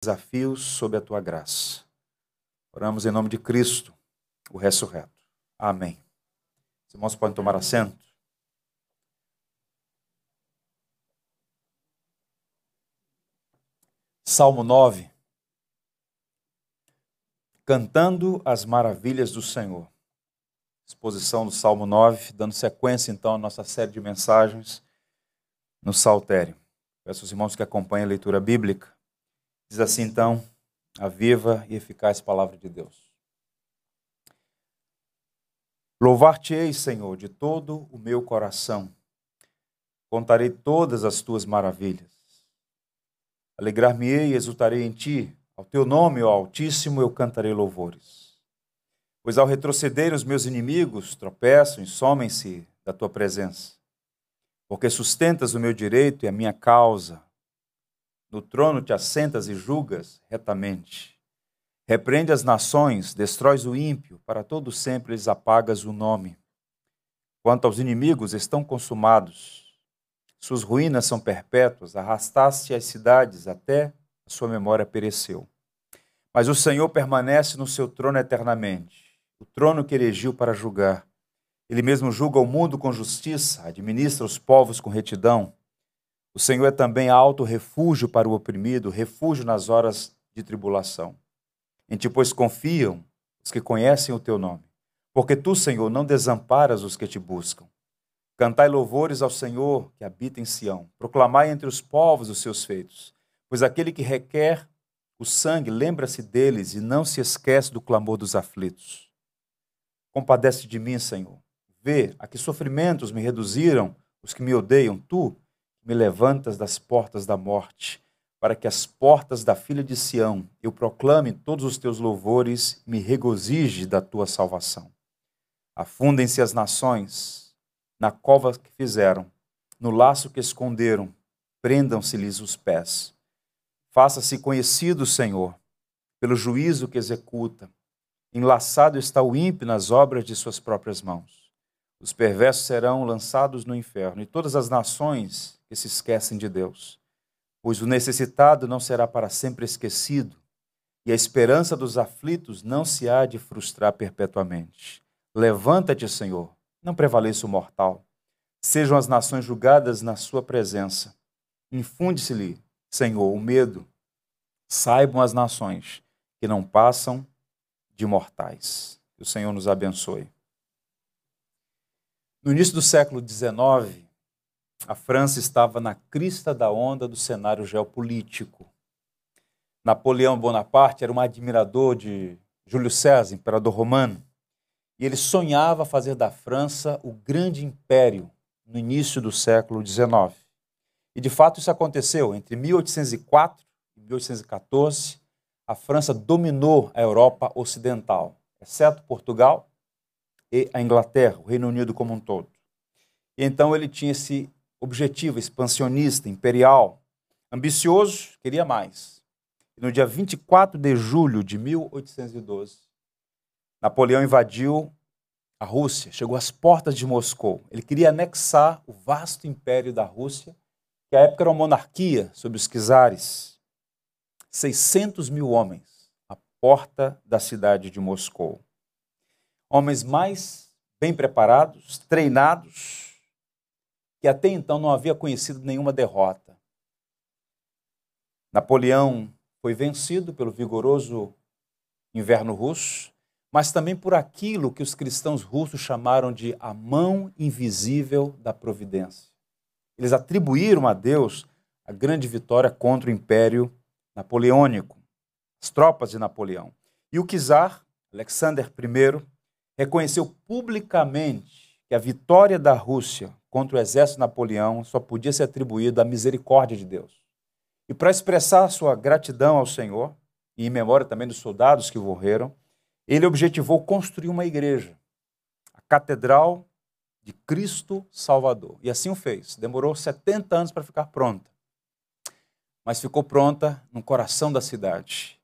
desafios sob a tua graça. Oramos em nome de Cristo, o ressurreto. Amém. Os irmãos podem tomar assento. Salmo 9. Cantando as maravilhas do Senhor. Exposição do Salmo 9, dando sequência então à nossa série de mensagens no Saltério. Peço aos irmãos que acompanhem a leitura bíblica. Diz assim então a viva e eficaz palavra de Deus. Louvar-te-ei, Senhor, de todo o meu coração. Contarei todas as tuas maravilhas. Alegrar-me-ei e exultarei em ti. Ao teu nome, ó Altíssimo, eu cantarei louvores. Pois ao retroceder os meus inimigos tropeçam e somem-se da tua presença. Porque sustentas o meu direito e a minha causa no trono te assentas e julgas retamente. Repreende as nações, destróis o ímpio, para todo sempre lhes apagas o nome. Quanto aos inimigos, estão consumados. Suas ruínas são perpétuas, arrastaste as cidades até a sua memória pereceu. Mas o Senhor permanece no seu trono eternamente, o trono que erigiu para julgar. Ele mesmo julga o mundo com justiça, administra os povos com retidão. O Senhor é também alto refúgio para o oprimido, refúgio nas horas de tribulação. Em ti, pois, confiam os que conhecem o teu nome. Porque tu, Senhor, não desamparas os que te buscam. Cantai louvores ao Senhor que habita em Sião. Proclamai entre os povos os seus feitos. Pois aquele que requer o sangue lembra-se deles e não se esquece do clamor dos aflitos. Compadece de mim, Senhor. Vê a que sofrimentos me reduziram os que me odeiam. Tu, me levantas das portas da morte, para que as portas da filha de Sião eu proclame todos os teus louvores me regozije da tua salvação. Afundem-se as nações na cova que fizeram, no laço que esconderam, prendam-se-lhes os pés. Faça-se conhecido, Senhor, pelo juízo que executa. Enlaçado está o ímpio nas obras de suas próprias mãos. Os perversos serão lançados no inferno, e todas as nações que se esquecem de Deus. Pois o necessitado não será para sempre esquecido, e a esperança dos aflitos não se há de frustrar perpetuamente. Levanta-te, Senhor, não prevaleça o mortal. Sejam as nações julgadas na sua presença. Infunde-se-lhe, Senhor, o medo. Saibam as nações que não passam de mortais. Que o Senhor nos abençoe. No início do século XIX, a França estava na crista da onda do cenário geopolítico. Napoleão Bonaparte era um admirador de Júlio César, imperador romano, e ele sonhava fazer da França o grande império no início do século XIX. E de fato isso aconteceu. Entre 1804 e 1814, a França dominou a Europa ocidental, exceto Portugal e a Inglaterra, o Reino Unido como um todo. E então ele tinha esse objetivo, expansionista, imperial, ambicioso, queria mais. E no dia 24 de julho de 1812, Napoleão invadiu a Rússia, chegou às portas de Moscou. Ele queria anexar o vasto império da Rússia, que à época era uma monarquia sob os czares. 600 mil homens à porta da cidade de Moscou. Homens mais bem preparados, treinados, que até então não havia conhecido nenhuma derrota. Napoleão foi vencido pelo vigoroso inverno russo, mas também por aquilo que os cristãos russos chamaram de a mão invisível da providência. Eles atribuíram a Deus a grande vitória contra o Império Napoleônico, as tropas de Napoleão. E o czar, Alexander I, reconheceu publicamente que a vitória da Rússia contra o exército Napoleão só podia ser atribuído à misericórdia de Deus. E para expressar sua gratidão ao Senhor, e em memória também dos soldados que morreram, ele objetivou construir uma igreja, a Catedral de Cristo Salvador. E assim o fez. Demorou 70 anos para ficar pronta. Mas ficou pronta no coração da cidade.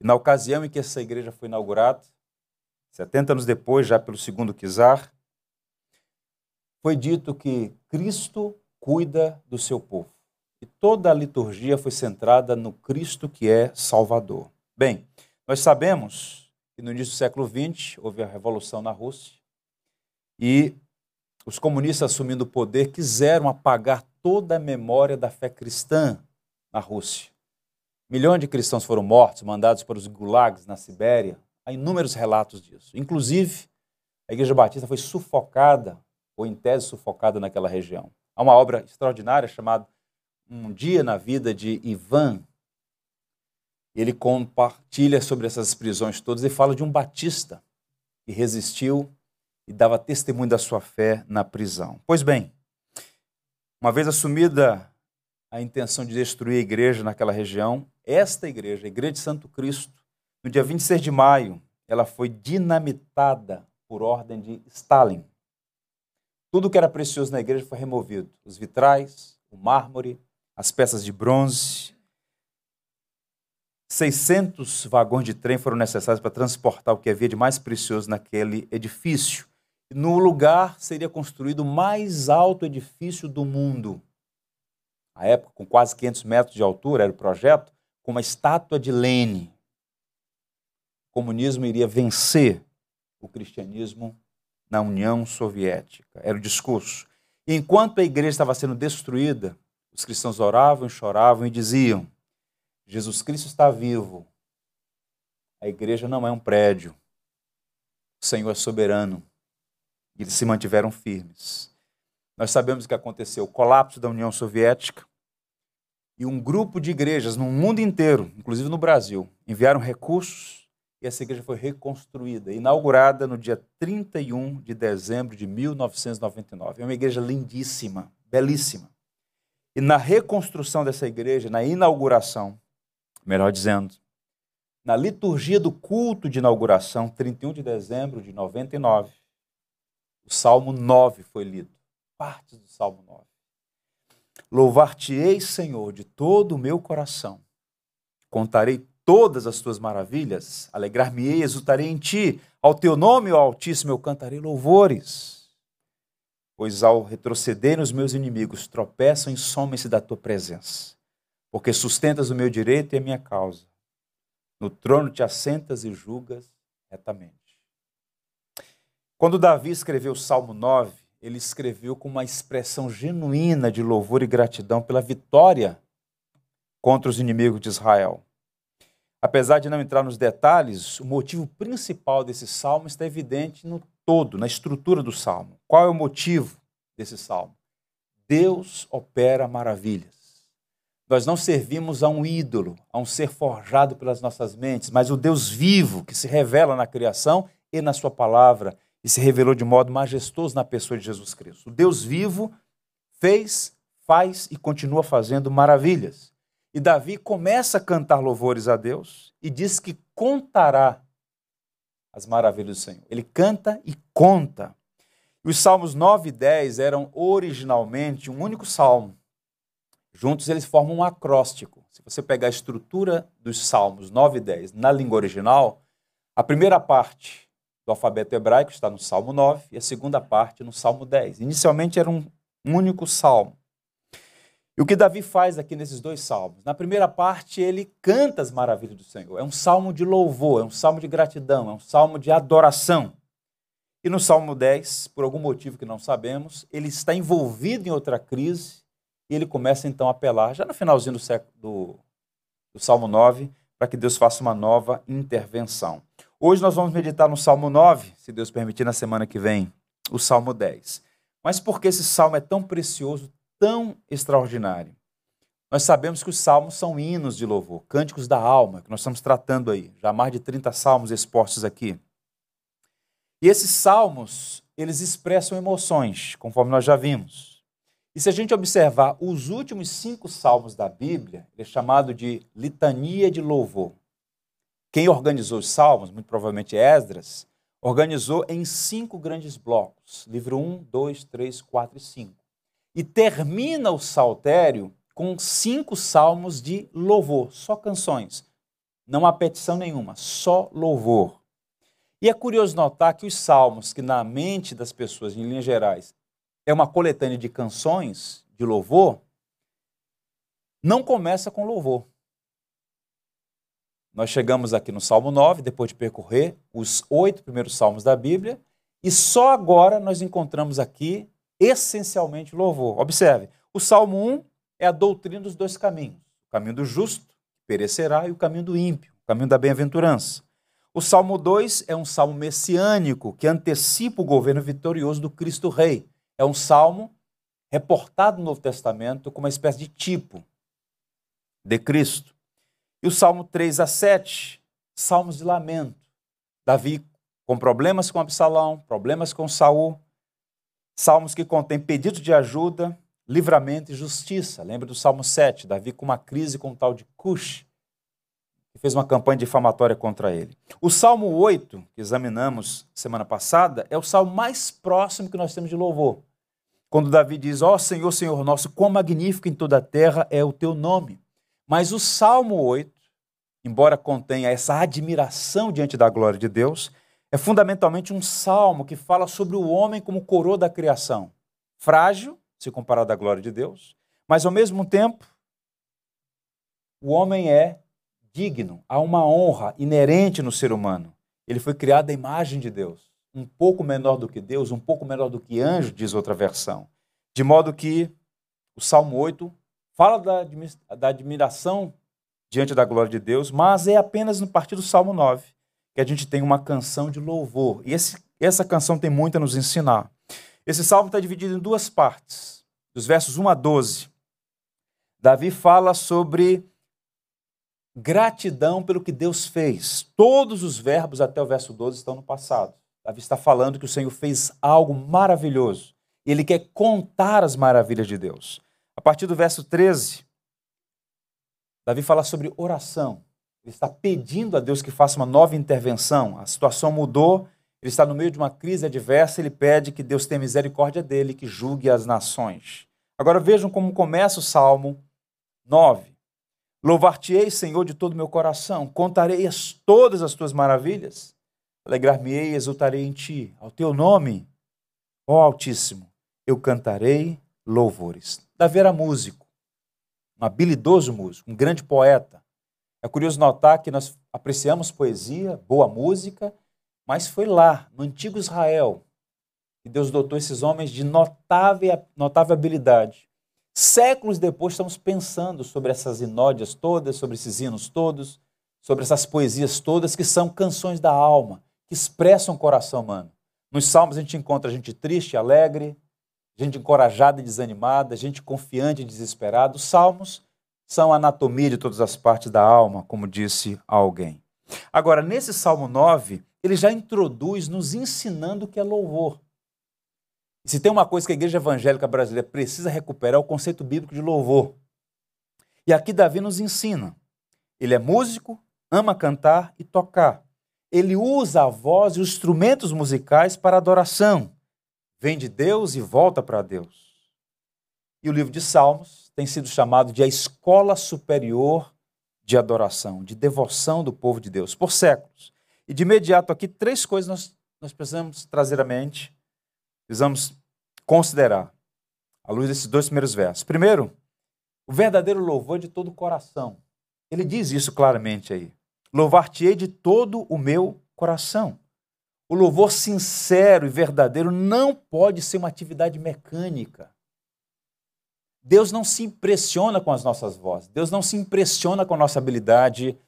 E na ocasião em que essa igreja foi inaugurada, 70 anos depois, já pelo segundo czar, foi dito que Cristo cuida do seu povo. e toda a liturgia foi centrada no Cristo que é Salvador. Bem, nós sabemos que no início do século XX houve a revolução na Rússia e os comunistas assumindo o poder quiseram apagar toda a memória da fé cristã na Rússia. Milhões de cristãos foram mortos, mandados para os gulags na Sibéria. Há inúmeros relatos disso. Inclusive, a Igreja Batista foi sufocada, ou em tese sufocada naquela região. Há uma obra extraordinária chamada Um Dia na Vida de Ivan. Ele compartilha sobre essas prisões todas e fala de um batista que resistiu e dava testemunho da sua fé na prisão. Pois bem, uma vez assumida a intenção de destruir a igreja naquela região, esta igreja, a Igreja de Santo Cristo, no dia 26 de maio, ela foi dinamitada por ordem de Stalin. Tudo que era precioso na igreja foi removido: os vitrais, o mármore, as peças de bronze. 600 vagões de trem foram necessários para transportar o que havia de mais precioso naquele edifício. No lugar seria construído o mais alto edifício do mundo. À época, com quase 500 metros de altura, era o projeto, com uma estátua de Lene. O comunismo iria vencer o cristianismo na União Soviética. Era o discurso. Enquanto a igreja estava sendo destruída, os cristãos oravam, choravam e diziam: Jesus Cristo está vivo. A igreja não é um prédio. O Senhor é soberano. E eles se mantiveram firmes. Nós sabemos o que aconteceu: o colapso da União Soviética. E um grupo de igrejas no mundo inteiro, inclusive no Brasil, enviaram recursos e essa igreja foi reconstruída, inaugurada no dia 31 de dezembro de 1999. É uma igreja lindíssima, belíssima. E na reconstrução dessa igreja, na inauguração, melhor dizendo, na liturgia do culto de inauguração, 31 de dezembro de 99, o Salmo 9 foi lido, partes do Salmo 9. Louvar-te-ei, Senhor, de todo o meu coração. Contarei todas as tuas maravilhas, alegrar-me-ei, exultarei em ti. Ao teu nome, ó Altíssimo, eu cantarei louvores. Pois ao retroceder os meus inimigos, tropeçam e somem-se da tua presença. Porque sustentas o meu direito e a minha causa. No trono te assentas e julgas retamente. Quando Davi escreveu o Salmo 9, ele escreveu com uma expressão genuína de louvor e gratidão pela vitória contra os inimigos de Israel. Apesar de não entrar nos detalhes, o motivo principal desse salmo está evidente no todo, na estrutura do salmo. Qual é o motivo desse salmo? Deus opera maravilhas. Nós não servimos a um ídolo, a um ser forjado pelas nossas mentes, mas o Deus vivo que se revela na criação e na sua palavra e se revelou de modo majestoso na pessoa de Jesus Cristo. O Deus vivo fez, faz e continua fazendo maravilhas. E Davi começa a cantar louvores a Deus e diz que contará as maravilhas do Senhor. Ele canta e conta. Os salmos 9 e 10 eram originalmente um único salmo. Juntos eles formam um acróstico. Se você pegar a estrutura dos salmos 9 e 10 na língua original, a primeira parte do alfabeto hebraico está no Salmo 9 e a segunda parte no Salmo 10. Inicialmente era um único salmo. E o que Davi faz aqui nesses dois salmos? Na primeira parte, ele canta as maravilhas do Senhor. É um salmo de louvor, é um salmo de gratidão, é um salmo de adoração. E no Salmo 10, por algum motivo que não sabemos, ele está envolvido em outra crise e ele começa então a apelar, já no finalzinho do, século, do, do Salmo 9, para que Deus faça uma nova intervenção. Hoje nós vamos meditar no Salmo 9, se Deus permitir, na semana que vem, o Salmo 10. Mas por que esse salmo é tão precioso, tão extraordinário? Nós sabemos que os salmos são hinos de louvor, cânticos da alma, que nós estamos tratando aí, já mais de 30 salmos expostos aqui. E esses salmos, eles expressam emoções, conforme nós já vimos. E se a gente observar os últimos cinco salmos da Bíblia, ele é chamado de litania de louvor. Quem organizou os salmos, muito provavelmente Esdras, organizou em cinco grandes blocos: livro 1, 2, 3, 4 e 5. E termina o saltério com cinco salmos de louvor, só canções. Não há petição nenhuma, só louvor. E é curioso notar que os salmos, que na mente das pessoas, em linhas gerais, é uma coletânea de canções de louvor, não começa com louvor. Nós chegamos aqui no Salmo 9, depois de percorrer os oito primeiros salmos da Bíblia, e só agora nós encontramos aqui essencialmente louvor. Observe, o Salmo 1 é a doutrina dos dois caminhos: o caminho do justo, perecerá, e o caminho do ímpio, o caminho da bem-aventurança. O Salmo 2 é um salmo messiânico que antecipa o governo vitorioso do Cristo Rei. É um salmo reportado no Novo Testamento como uma espécie de tipo de Cristo. E o Salmo 3 a 7, salmos de lamento. Davi com problemas com Absalão, problemas com Saul. Salmos que contêm pedidos de ajuda, livramento e justiça. Lembra do Salmo 7, Davi com uma crise com o tal de Cush, que fez uma campanha difamatória contra ele. O Salmo 8, que examinamos semana passada, é o salmo mais próximo que nós temos de louvor. Quando Davi diz: Ó oh, Senhor, Senhor nosso, quão magnífico em toda a terra é o teu nome. Mas o Salmo 8, embora contenha essa admiração diante da glória de Deus, é fundamentalmente um salmo que fala sobre o homem como coroa da criação. Frágil, se comparado à glória de Deus, mas ao mesmo tempo, o homem é digno, há uma honra inerente no ser humano. Ele foi criado à imagem de Deus, um pouco menor do que Deus, um pouco menor do que anjo, diz outra versão. De modo que o Salmo 8 fala da, admiração diante da glória de Deus, mas é apenas no partir do Salmo 9 que a gente tem uma canção de louvor. E esse, essa canção tem muito a nos ensinar. Esse salmo está dividido em duas partes, dos versos 1 a 12. Davi fala sobre gratidão pelo que Deus fez. Todos os verbos até o verso 12 estão no passado. Davi está falando que o Senhor fez algo maravilhoso. Ele quer contar as maravilhas de Deus. A partir do verso 13, Davi fala sobre oração. Ele está pedindo a Deus que faça uma nova intervenção. A situação mudou, ele está no meio de uma crise adversa, ele pede que Deus tenha misericórdia dele, que julgue as nações. Agora vejam como começa o Salmo 9. Louvar-te-ei, Senhor, de todo o meu coração, contarei as, todas as tuas maravilhas, alegrar-me-ei e exultarei em ti. Ao teu nome, ó Altíssimo, eu cantarei louvores. Davi era músico, um habilidoso músico, um grande poeta. É curioso notar que nós apreciamos poesia, boa música, mas foi lá, no antigo Israel, que Deus dotou esses homens de notável, notável habilidade. Séculos depois, estamos pensando sobre essas inódias todas, sobre esses hinos todos, sobre essas poesias todas, que são canções da alma, que expressam o coração humano. Nos salmos a gente encontra gente triste, alegre, gente encorajada e desanimada, gente confiante e desesperada. Os salmos são a anatomia de todas as partes da alma, como disse alguém. Agora, nesse Salmo 9, ele já introduz nos ensinando o que é louvor. Se tem uma coisa que a igreja evangélica brasileira precisa recuperar é o conceito bíblico de louvor. E aqui Davi nos ensina. Ele é músico, ama cantar e tocar. Ele usa a voz e os instrumentos musicais para adoração vem de Deus e volta para Deus. E o livro de Salmos tem sido chamado de a escola superior de adoração, de devoção do povo de Deus, por séculos. E de imediato aqui, três coisas nós, nós precisamos trazer à mente, precisamos considerar, à luz desses dois primeiros versos. Primeiro, o verdadeiro louvor de todo o coração. Ele diz isso claramente aí. Louvar-te-ei de todo o meu coração. O louvor sincero e verdadeiro não pode ser uma atividade mecânica. Deus não se impressiona com as nossas vozes. Deus não se impressiona com a nossa habilidade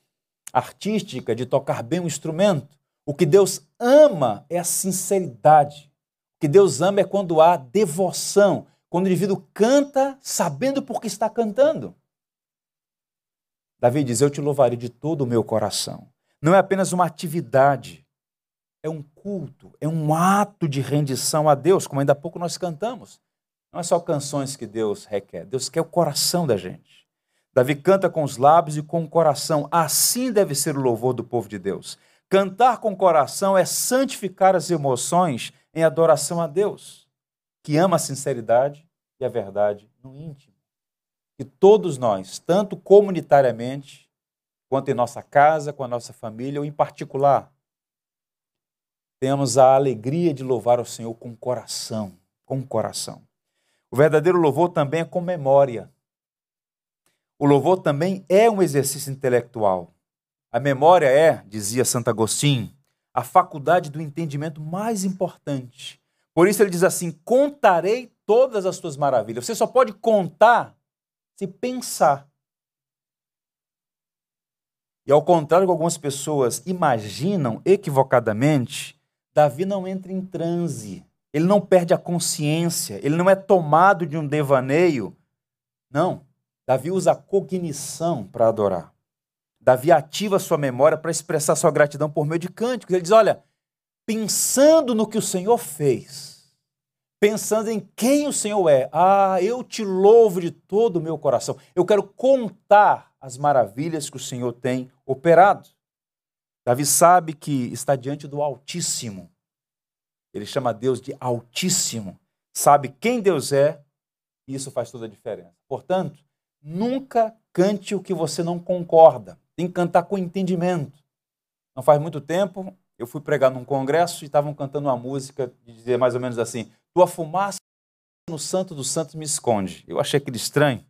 artística de tocar bem um instrumento. O que Deus ama é a sinceridade. O que Deus ama é quando há devoção, quando o indivíduo canta sabendo por que está cantando. Davi diz: Eu te louvarei de todo o meu coração. Não é apenas uma atividade, é um culto, é um ato de rendição a Deus, como ainda há pouco nós cantamos. Não é só canções que Deus requer, Deus quer o coração da gente. Davi canta com os lábios e com o coração. Assim deve ser o louvor do povo de Deus. Cantar com o coração é santificar as emoções em adoração a Deus, que ama a sinceridade e a verdade no íntimo. E todos nós, tanto comunitariamente, quanto em nossa casa, com a nossa família, ou em particular, temos a alegria de louvar o Senhor com coração, com coração. O verdadeiro louvor também é com memória. O louvor também é um exercício intelectual. A memória é, dizia Santo Agostinho, a faculdade do entendimento mais importante. Por isso ele diz assim: contarei todas as tuas maravilhas. Você só pode contar se pensar. E ao contrário que algumas pessoas imaginam equivocadamente, Davi não entra em transe, ele não perde a consciência, ele não é tomado de um devaneio. Não. Davi usa a cognição para adorar. Davi ativa sua memória para expressar sua gratidão por meio de cânticos. Ele diz: Olha, pensando no que o Senhor fez, pensando em quem o Senhor é, ah, eu te louvo de todo o meu coração. Eu quero contar as maravilhas que o Senhor tem operado. Davi sabe que está diante do Altíssimo. Ele chama Deus de Altíssimo. Sabe quem Deus é, e isso faz toda a diferença. Portanto, nunca cante o que você não concorda. Tem que cantar com entendimento. Não faz muito tempo, eu fui pregar num congresso e estavam cantando uma música de dizer mais ou menos assim: Tua fumaça no santo dos santos me esconde. Eu achei aquilo estranho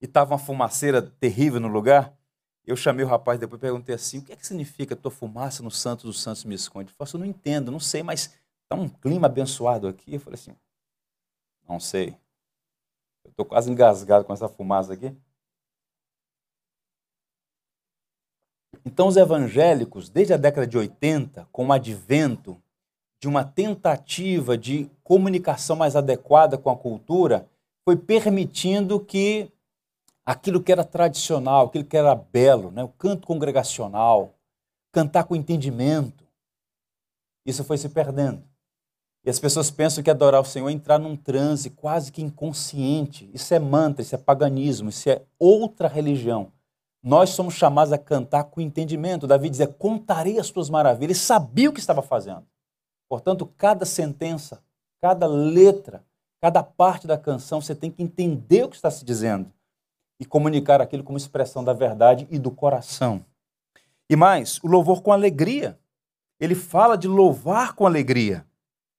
e estava uma fumaceira terrível no lugar. Eu chamei o rapaz depois perguntei assim: o que é que significa tua fumaça no Santos dos Santos me esconde? Ele falou assim: não entendo, não sei, mas está um clima abençoado aqui. Eu falei assim: não sei. Eu estou quase engasgado com essa fumaça aqui. Então, os evangélicos, desde a década de 80, com o advento de uma tentativa de comunicação mais adequada com a cultura, foi permitindo que aquilo que era tradicional, aquilo que era belo, né? o canto congregacional, cantar com entendimento. Isso foi se perdendo. E as pessoas pensam que adorar o Senhor é entrar num transe quase que inconsciente. Isso é mantra, isso é paganismo, isso é outra religião. Nós somos chamados a cantar com entendimento. Davi dizia: Contarei as tuas maravilhas. Ele sabia o que estava fazendo. Portanto, cada sentença, cada letra, cada parte da canção, você tem que entender o que está se dizendo e comunicar aquilo como expressão da verdade e do coração. E mais, o louvor com alegria. Ele fala de louvar com alegria.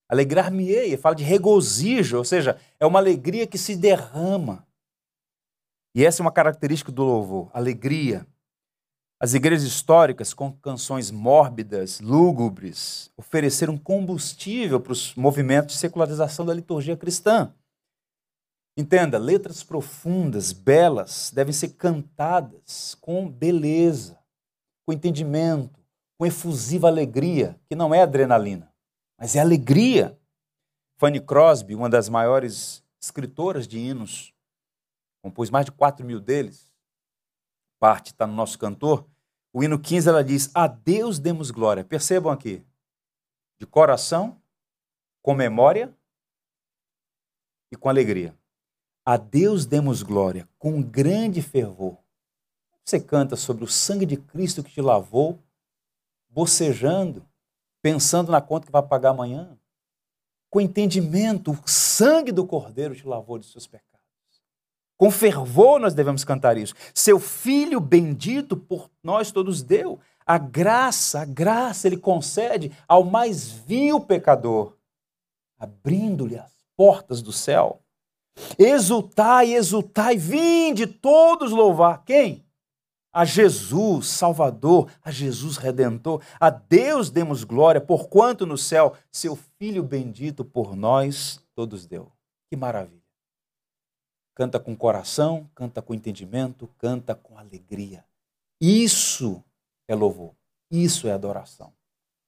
Alegrar-me-ei, ele fala de regozijo, ou seja, é uma alegria que se derrama. E essa é uma característica do louvor, alegria. As igrejas históricas, com canções mórbidas, lúgubres, ofereceram combustível para os movimentos de secularização da liturgia cristã. Entenda, letras profundas, belas, devem ser cantadas com beleza, com entendimento, com efusiva alegria, que não é adrenalina, mas é alegria. Fanny Crosby, uma das maiores escritoras de hinos, compôs mais de 4 mil deles, parte está no nosso cantor. O hino 15 ela diz: A Deus demos glória. Percebam aqui, de coração, com memória e com alegria. A Deus demos glória com grande fervor. Você canta sobre o sangue de Cristo que te lavou, bocejando, pensando na conta que vai pagar amanhã. Com entendimento, o sangue do Cordeiro te lavou de seus pecados. Com fervor nós devemos cantar isso. Seu Filho bendito por nós todos deu. A graça, a graça ele concede ao mais vil pecador, abrindo-lhe as portas do céu. Exultai, exultai, vinde todos louvar. Quem? A Jesus, Salvador, a Jesus Redentor. A Deus demos glória, porquanto no céu seu Filho bendito por nós todos deu. Que maravilha. Canta com coração, canta com entendimento, canta com alegria. Isso é louvor, isso é adoração.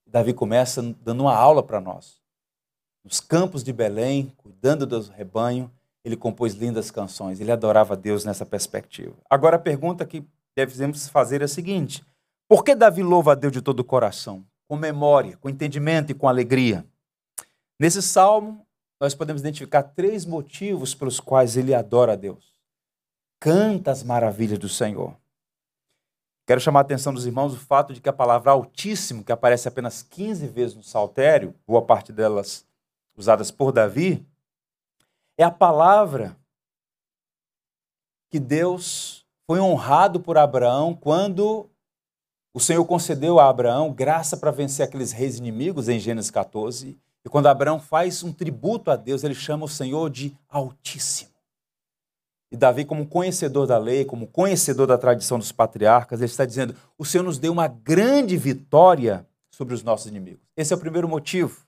Davi começa dando uma aula para nós. Nos campos de Belém, cuidando do rebanho, ele compôs lindas canções, ele adorava Deus nessa perspectiva. Agora a pergunta que devemos fazer é a seguinte: por que Davi louva a Deus de todo o coração? Com memória, com entendimento e com alegria. Nesse salmo, nós podemos identificar três motivos pelos quais ele adora a Deus. Canta as maravilhas do Senhor. Quero chamar a atenção dos irmãos o fato de que a palavra Altíssimo, que aparece apenas 15 vezes no Saltério, boa parte delas usadas por Davi, é a palavra que Deus foi honrado por Abraão quando o Senhor concedeu a Abraão graça para vencer aqueles reis inimigos em Gênesis 14. E quando Abraão faz um tributo a Deus, ele chama o Senhor de Altíssimo. E Davi, como conhecedor da lei, como conhecedor da tradição dos patriarcas, ele está dizendo: o Senhor nos deu uma grande vitória sobre os nossos inimigos. Esse é o primeiro motivo.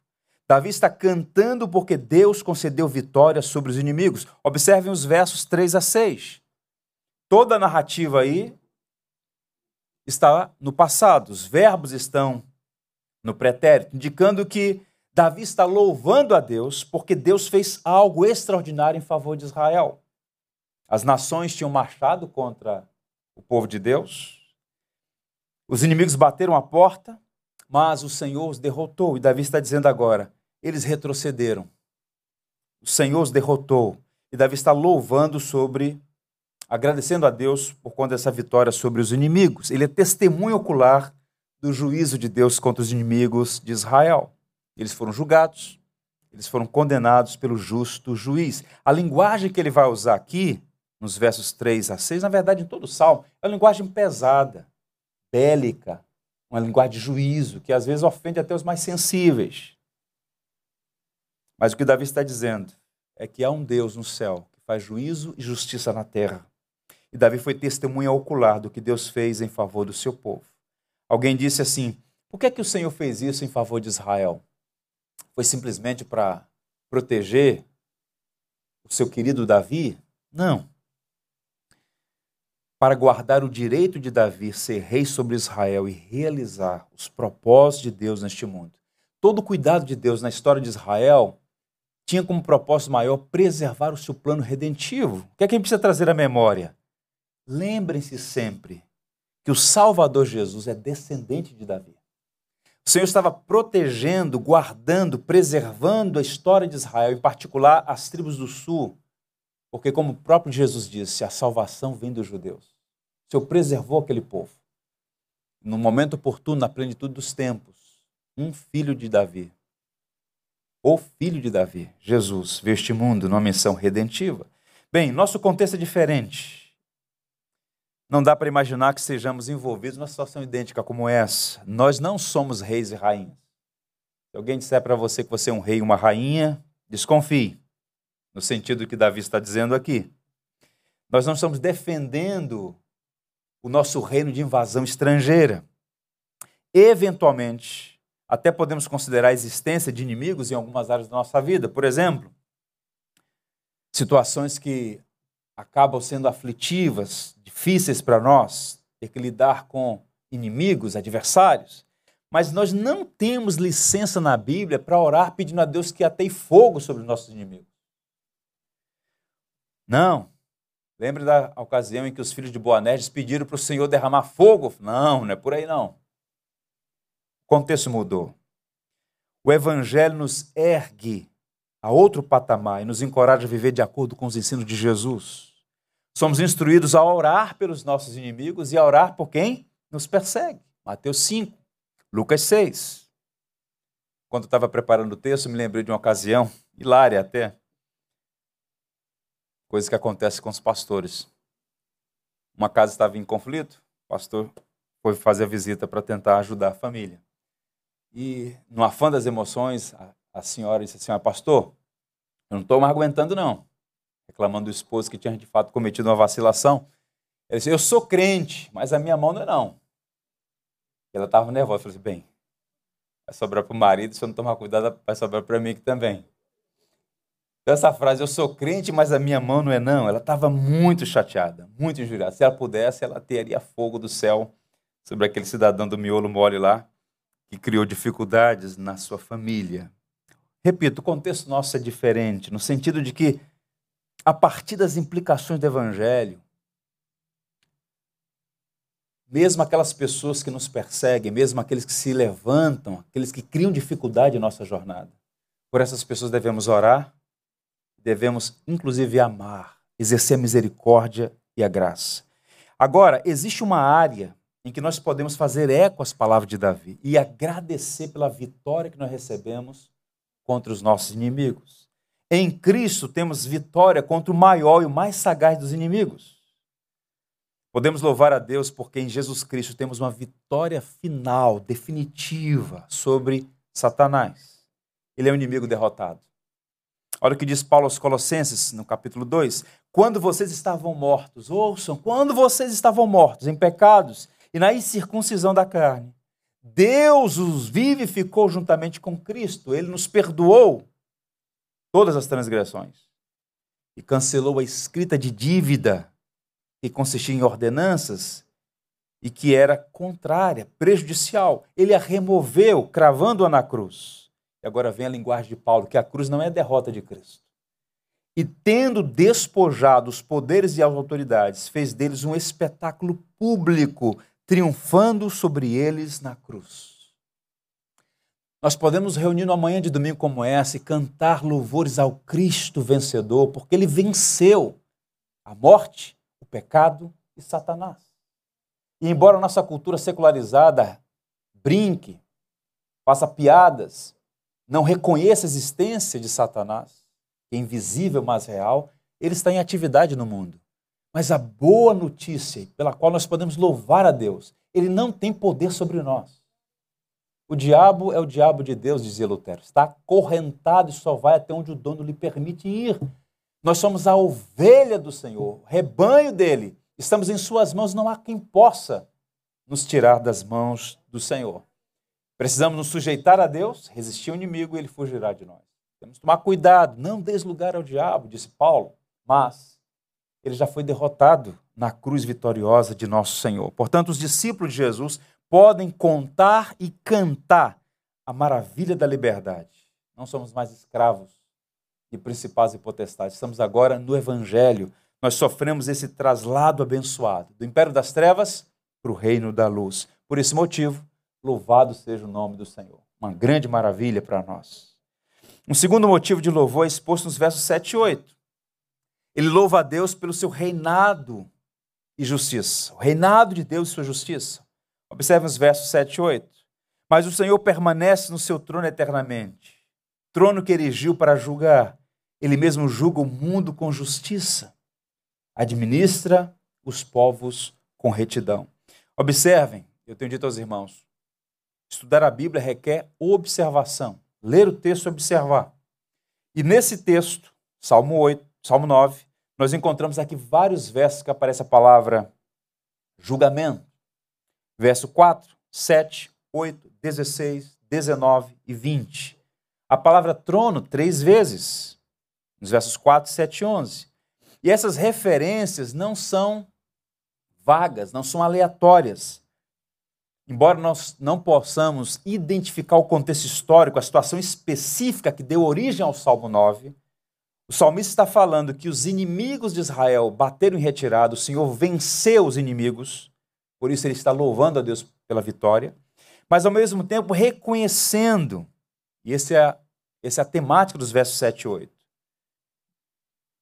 Davi está cantando porque Deus concedeu vitória sobre os inimigos. Observem os versos 3 a 6. Toda a narrativa aí está no passado, os verbos estão no pretérito, indicando que Davi está louvando a Deus porque Deus fez algo extraordinário em favor de Israel. As nações tinham marchado contra o povo de Deus, os inimigos bateram a porta, mas o Senhor os derrotou. E Davi está dizendo agora: eles retrocederam. O Senhor os derrotou. E Davi está louvando sobre, agradecendo a Deus por conta dessa vitória sobre os inimigos. Ele é testemunho ocular do juízo de Deus contra os inimigos de Israel. Eles foram julgados, eles foram condenados pelo justo juiz. A linguagem que ele vai usar aqui, nos versos 3 a 6, na verdade, em todo o salmo, é uma linguagem pesada, bélica, uma linguagem de juízo, que às vezes ofende até os mais sensíveis. Mas o que Davi está dizendo é que há um Deus no céu que faz juízo e justiça na terra. E Davi foi testemunha ocular do que Deus fez em favor do seu povo. Alguém disse assim: por que, é que o Senhor fez isso em favor de Israel? Foi simplesmente para proteger o seu querido Davi? Não. Para guardar o direito de Davi ser rei sobre Israel e realizar os propósitos de Deus neste mundo. Todo o cuidado de Deus na história de Israel tinha como propósito maior preservar o seu plano redentivo. O que é que a gente precisa trazer à memória? Lembrem-se sempre que o Salvador Jesus é descendente de Davi. O Senhor estava protegendo, guardando, preservando a história de Israel, em particular as tribos do sul, porque, como o próprio Jesus disse, a salvação vem dos judeus. O Senhor preservou aquele povo. No momento oportuno, na plenitude dos tempos, um filho de Davi o filho de Davi, Jesus, veio este mundo numa missão redentiva. Bem, nosso contexto é diferente. Não dá para imaginar que sejamos envolvidos numa situação idêntica como essa. Nós não somos reis e rainhas. Se alguém disser para você que você é um rei e uma rainha, desconfie, no sentido que Davi está dizendo aqui. Nós não estamos defendendo o nosso reino de invasão estrangeira. Eventualmente, até podemos considerar a existência de inimigos em algumas áreas da nossa vida. Por exemplo, situações que acabam sendo aflitivas, difíceis para nós, ter que lidar com inimigos, adversários. Mas nós não temos licença na Bíblia para orar pedindo a Deus que ateie fogo sobre os nossos inimigos. Não. Lembre da ocasião em que os filhos de Boanerges pediram para o Senhor derramar fogo? Não, não é por aí não. Contexto mudou. O Evangelho nos ergue a outro patamar e nos encoraja a viver de acordo com os ensinos de Jesus. Somos instruídos a orar pelos nossos inimigos e a orar por quem nos persegue. Mateus 5, Lucas 6. Quando eu estava preparando o texto, me lembrei de uma ocasião, hilária até, coisa que acontece com os pastores. Uma casa estava em conflito, o pastor foi fazer a visita para tentar ajudar a família. E, no afã das emoções, a, a senhora disse assim: Pastor, eu não estou mais aguentando, não. Reclamando do esposo que tinha de fato cometido uma vacilação. Ele disse: Eu sou crente, mas a minha mão não é, não. Ela estava nervosa. Eu falei assim: Bem, vai sobrar para o marido, se eu não tomar cuidado, vai sobrar para mim aqui também. Então, essa frase, eu sou crente, mas a minha mão não é não, ela estava muito chateada, muito injuriada. Se ela pudesse, ela teria fogo do céu sobre aquele cidadão do miolo mole lá que criou dificuldades na sua família. Repito, o contexto nosso é diferente, no sentido de que, a partir das implicações do Evangelho, mesmo aquelas pessoas que nos perseguem, mesmo aqueles que se levantam, aqueles que criam dificuldade em nossa jornada, por essas pessoas devemos orar, devemos inclusive amar, exercer a misericórdia e a graça. Agora, existe uma área em que nós podemos fazer eco às palavras de Davi e agradecer pela vitória que nós recebemos contra os nossos inimigos. Em Cristo temos vitória contra o maior e o mais sagaz dos inimigos. Podemos louvar a Deus porque em Jesus Cristo temos uma vitória final, definitiva sobre Satanás. Ele é o inimigo derrotado. Olha o que diz Paulo aos Colossenses, no capítulo 2: quando vocês estavam mortos, ouçam, quando vocês estavam mortos em pecados e na incircuncisão da carne, Deus os vivificou juntamente com Cristo, ele nos perdoou todas as transgressões e cancelou a escrita de dívida que consistia em ordenanças e que era contrária, prejudicial. Ele a removeu, cravando-a na cruz. E agora vem a linguagem de Paulo, que a cruz não é a derrota de Cristo. E tendo despojado os poderes e as autoridades, fez deles um espetáculo público, triunfando sobre eles na cruz. Nós podemos reunir numa manhã de domingo como essa e cantar louvores ao Cristo vencedor, porque ele venceu a morte, o pecado e Satanás. E embora a nossa cultura secularizada brinque, faça piadas, não reconheça a existência de Satanás, que é invisível, mas real, ele está em atividade no mundo. Mas a boa notícia, pela qual nós podemos louvar a Deus, ele não tem poder sobre nós. O diabo é o diabo de Deus, dizia Lutero. Está acorrentado e só vai até onde o dono lhe permite ir. Nós somos a ovelha do Senhor, rebanho dele. Estamos em suas mãos, não há quem possa nos tirar das mãos do Senhor. Precisamos nos sujeitar a Deus, resistir ao inimigo e ele fugirá de nós. Temos que tomar cuidado, não deslugar ao diabo, disse Paulo, mas ele já foi derrotado na cruz vitoriosa de nosso Senhor. Portanto, os discípulos de Jesus podem contar e cantar a maravilha da liberdade. Não somos mais escravos de principais e potestades, estamos agora no Evangelho. Nós sofremos esse traslado abençoado do império das trevas para o reino da luz. Por esse motivo, louvado seja o nome do Senhor. Uma grande maravilha para nós. Um segundo motivo de louvor é exposto nos versos 7 e 8. Ele louva a Deus pelo seu reinado e justiça. O reinado de Deus e sua justiça. Observe os versos 7 e 8. Mas o Senhor permanece no seu trono eternamente, trono que erigiu para julgar. Ele mesmo julga o mundo com justiça, administra os povos com retidão. Observem, eu tenho dito aos irmãos, estudar a Bíblia requer observação, ler o texto e observar. E nesse texto, Salmo 8, Salmo 9, nós encontramos aqui vários versos que aparece a palavra julgamento verso 4, 7, 8, 16, 19 e 20. A palavra trono três vezes, nos versos 4, 7 e 11. E essas referências não são vagas, não são aleatórias. Embora nós não possamos identificar o contexto histórico, a situação específica que deu origem ao Salmo 9, o salmista está falando que os inimigos de Israel bateram em retirada, o Senhor venceu os inimigos, por isso ele está louvando a Deus pela vitória, mas ao mesmo tempo reconhecendo, e esse é, essa é a temática dos versos 7 e 8,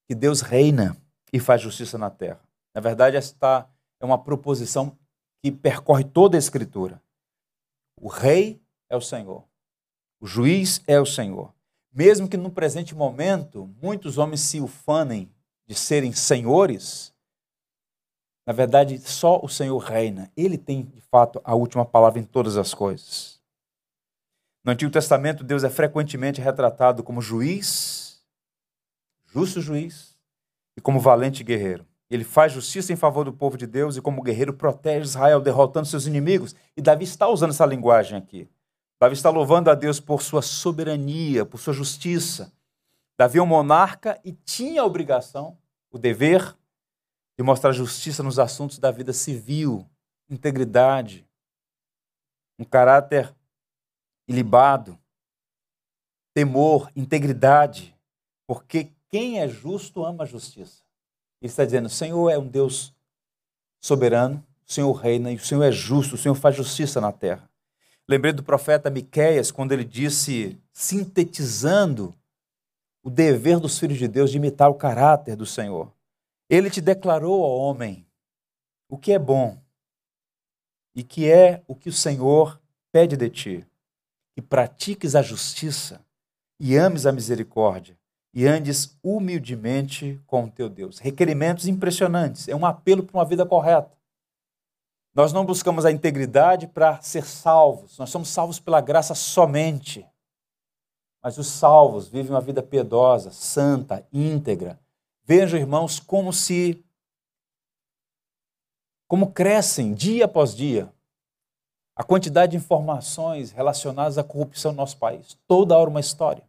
que Deus reina e faz justiça na terra. Na verdade, esta é uma proposição que percorre toda a Escritura. O rei é o Senhor, o juiz é o Senhor. Mesmo que no presente momento muitos homens se ufanem de serem senhores, na verdade, só o Senhor reina. Ele tem, de fato, a última palavra em todas as coisas. No Antigo Testamento, Deus é frequentemente retratado como juiz, justo juiz, e como valente guerreiro. Ele faz justiça em favor do povo de Deus e, como guerreiro, protege Israel, derrotando seus inimigos. E Davi está usando essa linguagem aqui. Davi está louvando a Deus por sua soberania, por sua justiça. Davi é um monarca e tinha a obrigação, o dever, de mostrar justiça nos assuntos da vida civil, integridade, um caráter ilibado, temor, integridade, porque quem é justo ama a justiça. Ele está dizendo: o Senhor é um Deus soberano, o Senhor reina e o Senhor é justo, o Senhor faz justiça na terra. Lembrei do profeta Miqueias quando ele disse, sintetizando o dever dos filhos de Deus de imitar o caráter do Senhor. Ele te declarou ao homem o que é bom e que é o que o Senhor pede de ti, que pratiques a justiça e ames a misericórdia e andes humildemente com o teu Deus. Requerimentos impressionantes, é um apelo para uma vida correta. Nós não buscamos a integridade para ser salvos, nós somos salvos pela graça somente. Mas os salvos vivem uma vida piedosa, santa, íntegra, Vejam, irmãos, como se como crescem dia após dia a quantidade de informações relacionadas à corrupção no nosso país. Toda hora uma história.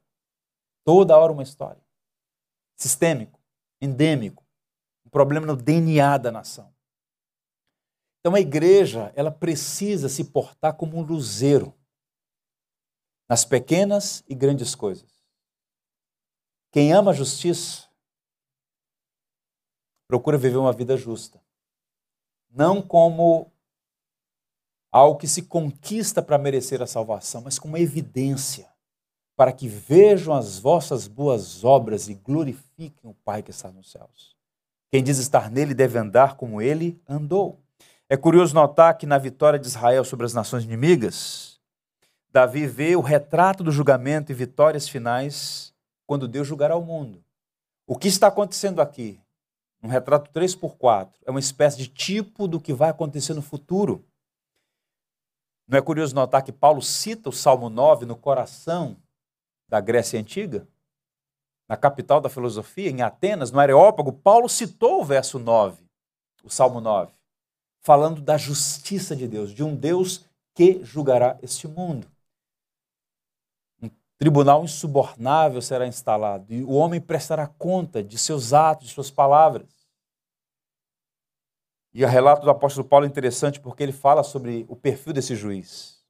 Toda hora uma história. Sistêmico, endêmico, um problema no DNA da nação. Então a igreja, ela precisa se portar como um luzeiro nas pequenas e grandes coisas. Quem ama a justiça procura viver uma vida justa. Não como algo que se conquista para merecer a salvação, mas como evidência, para que vejam as vossas boas obras e glorifiquem o Pai que está nos céus. Quem diz estar nele deve andar como ele andou. É curioso notar que na vitória de Israel sobre as nações inimigas, Davi vê o retrato do julgamento e vitórias finais quando Deus julgará o mundo. O que está acontecendo aqui, um retrato 3 por 4 é uma espécie de tipo do que vai acontecer no futuro. Não é curioso notar que Paulo cita o Salmo 9 no coração da Grécia Antiga? Na capital da filosofia, em Atenas, no Areópago, Paulo citou o verso 9, o Salmo 9, falando da justiça de Deus, de um Deus que julgará este mundo. Um tribunal insubornável será instalado e o homem prestará conta de seus atos, de suas palavras. E o relato do apóstolo Paulo é interessante porque ele fala sobre o perfil desse juiz.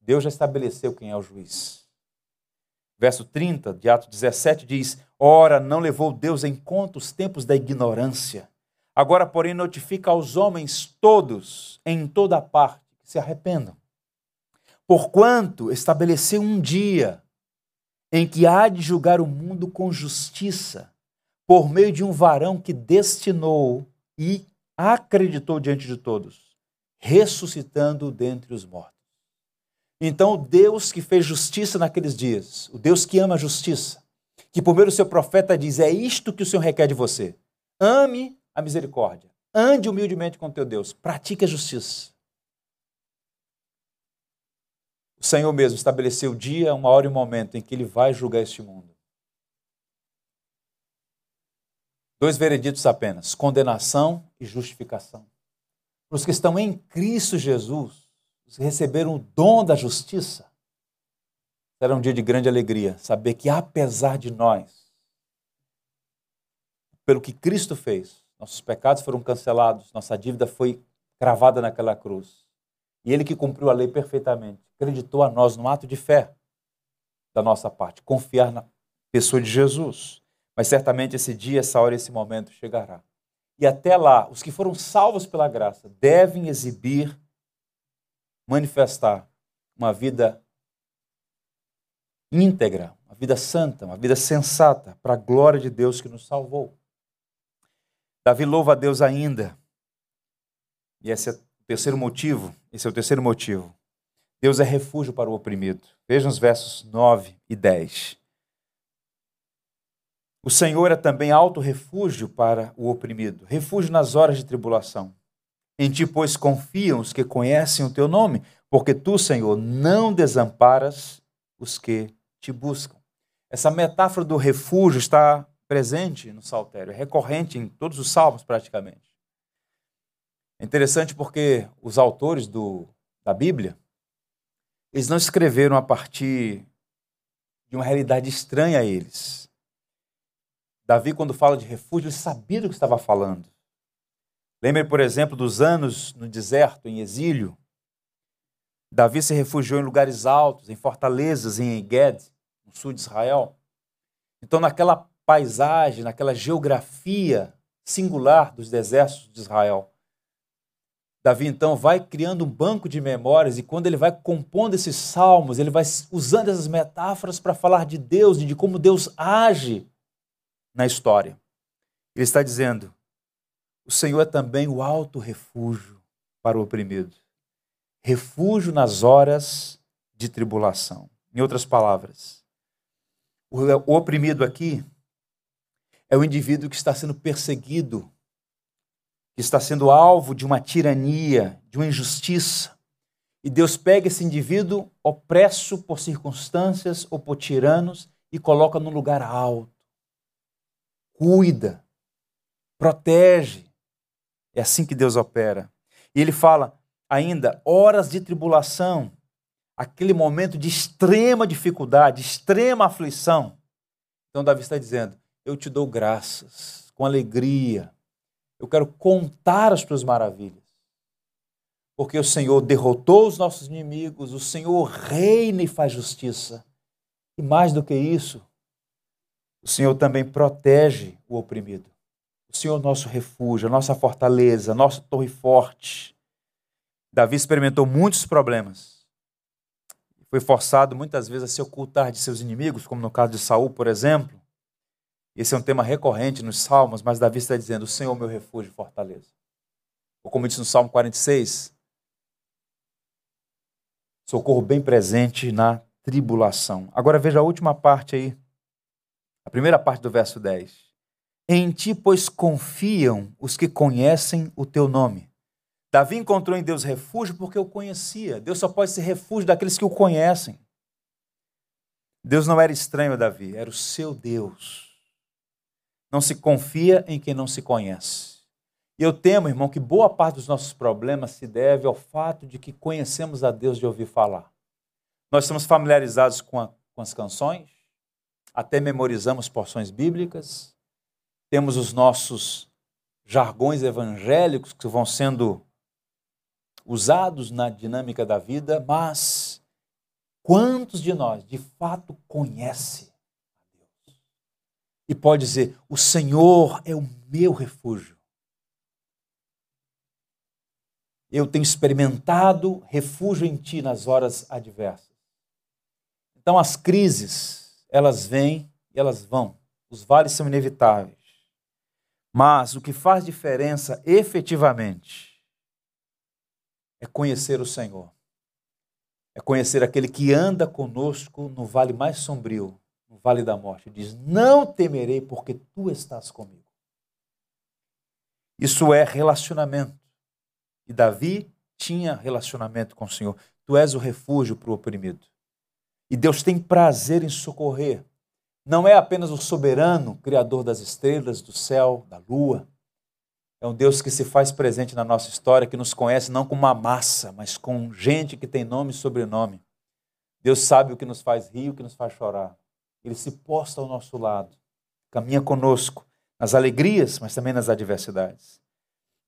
Deus já estabeleceu quem é o juiz. Verso 30 de Atos 17 diz: Ora, não levou Deus em conta os tempos da ignorância. Agora, porém, notifica aos homens todos, em toda parte, que se arrependam. Porquanto estabeleceu um dia em que há de julgar o mundo com justiça, por meio de um varão que destinou e acreditou diante de todos, ressuscitando dentre os mortos. Então, o Deus que fez justiça naqueles dias, o Deus que ama a justiça, que por meio do seu profeta diz: É isto que o Senhor requer de você. Ame a misericórdia, ande humildemente com teu Deus, pratique a justiça. O Senhor mesmo estabeleceu o dia, uma hora e um momento em que ele vai julgar este mundo. Dois vereditos apenas: condenação e justificação. Para os que estão em Cristo Jesus, os que receberam o dom da justiça, será um dia de grande alegria saber que, apesar de nós, pelo que Cristo fez, nossos pecados foram cancelados, nossa dívida foi cravada naquela cruz. E Ele que cumpriu a lei perfeitamente, acreditou a nós no ato de fé da nossa parte, confiar na pessoa de Jesus. Mas certamente esse dia, essa hora, esse momento chegará. E até lá, os que foram salvos pela graça devem exibir, manifestar uma vida íntegra, uma vida santa, uma vida sensata, para a glória de Deus que nos salvou. Davi louva a Deus ainda. E esse é o terceiro motivo. Esse é o terceiro motivo. Deus é refúgio para o oprimido. Vejam os versos 9 e 10. O Senhor é também alto refúgio para o oprimido, refúgio nas horas de tribulação. Em ti, pois, confiam os que conhecem o teu nome, porque tu, Senhor, não desamparas os que te buscam. Essa metáfora do refúgio está presente no saltério, é recorrente em todos os salmos praticamente. É interessante porque os autores do, da Bíblia, eles não escreveram a partir de uma realidade estranha a eles. Davi, quando fala de refúgio, ele sabia do que estava falando. Lembre, por exemplo, dos anos no deserto, em exílio. Davi se refugiou em lugares altos, em fortalezas, em Enged, no sul de Israel. Então, naquela paisagem, naquela geografia singular dos desertos de Israel, Davi então vai criando um banco de memórias e quando ele vai compondo esses salmos, ele vai usando essas metáforas para falar de Deus e de como Deus age na história. Ele está dizendo: o Senhor é também o alto refúgio para o oprimido, refúgio nas horas de tribulação. Em outras palavras, o oprimido aqui é o indivíduo que está sendo perseguido, que está sendo alvo de uma tirania, de uma injustiça. E Deus pega esse indivíduo opresso por circunstâncias ou por tiranos e coloca num lugar alto cuida, protege. É assim que Deus opera. E ele fala ainda horas de tribulação, aquele momento de extrema dificuldade, extrema aflição. Então Davi está dizendo: Eu te dou graças, com alegria. Eu quero contar as tuas maravilhas. Porque o Senhor derrotou os nossos inimigos, o Senhor reina e faz justiça. E mais do que isso, o Senhor também protege o oprimido. O Senhor é nosso refúgio, a nossa fortaleza, a nossa torre forte. Davi experimentou muitos problemas. Foi forçado muitas vezes a se ocultar de seus inimigos, como no caso de Saul, por exemplo. Esse é um tema recorrente nos Salmos, mas Davi está dizendo: O Senhor é meu refúgio e fortaleza. Ou como diz no Salmo 46, socorro bem presente na tribulação. Agora veja a última parte aí, a primeira parte do verso 10. Em ti, pois, confiam os que conhecem o teu nome. Davi encontrou em Deus refúgio porque o conhecia. Deus só pode ser refúgio daqueles que o conhecem. Deus não era estranho a Davi, era o seu Deus. Não se confia em quem não se conhece. E eu temo, irmão, que boa parte dos nossos problemas se deve ao fato de que conhecemos a Deus de ouvir falar. Nós estamos familiarizados com, a, com as canções, até memorizamos porções bíblicas, temos os nossos jargões evangélicos que vão sendo usados na dinâmica da vida, mas quantos de nós de fato conhece a Deus? E pode dizer: "O Senhor é o meu refúgio". Eu tenho experimentado refúgio em ti nas horas adversas. Então as crises, elas vêm e elas vão. Os vales são inevitáveis. Mas o que faz diferença efetivamente é conhecer o Senhor. É conhecer aquele que anda conosco no vale mais sombrio, vale da morte. Diz: Não temerei, porque tu estás comigo. Isso é relacionamento. E Davi tinha relacionamento com o Senhor. Tu és o refúgio para o oprimido. E Deus tem prazer em socorrer. Não é apenas o soberano, criador das estrelas, do céu, da lua, é um Deus que se faz presente na nossa história, que nos conhece não com uma massa, mas com gente que tem nome e sobrenome. Deus sabe o que nos faz rir, o que nos faz chorar. Ele se posta ao nosso lado, caminha conosco nas alegrias, mas também nas adversidades.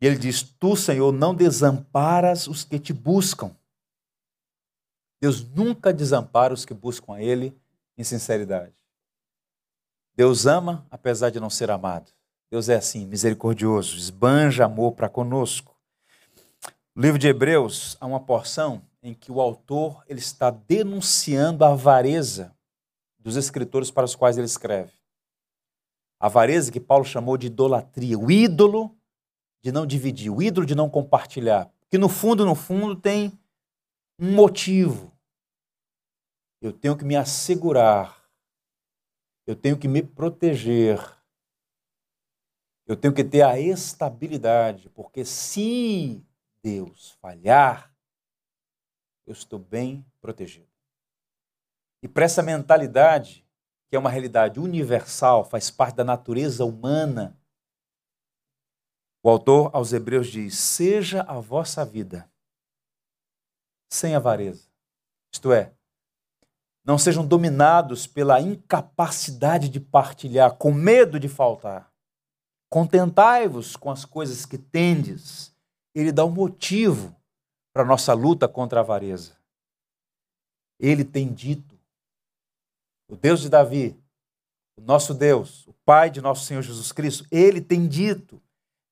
E ele diz: Tu, Senhor, não desamparas os que te buscam. Deus nunca desampara os que buscam a Ele em sinceridade. Deus ama, apesar de não ser amado. Deus é assim, misericordioso, esbanja amor para conosco. No livro de Hebreus há uma porção em que o autor ele está denunciando a avareza dos escritores para os quais ele escreve. A avareza que Paulo chamou de idolatria, o ídolo de não dividir, o ídolo de não compartilhar, que no fundo, no fundo tem um motivo. Eu tenho que me assegurar, eu tenho que me proteger eu tenho que ter a estabilidade, porque se Deus falhar, eu estou bem protegido. E para essa mentalidade, que é uma realidade universal, faz parte da natureza humana, o autor aos Hebreus diz: Seja a vossa vida sem avareza. Isto é, não sejam dominados pela incapacidade de partilhar, com medo de faltar. Contentai-vos com as coisas que tendes. Ele dá um motivo para a nossa luta contra a avareza. Ele tem dito, o Deus de Davi, o nosso Deus, o Pai de nosso Senhor Jesus Cristo, ele tem dito: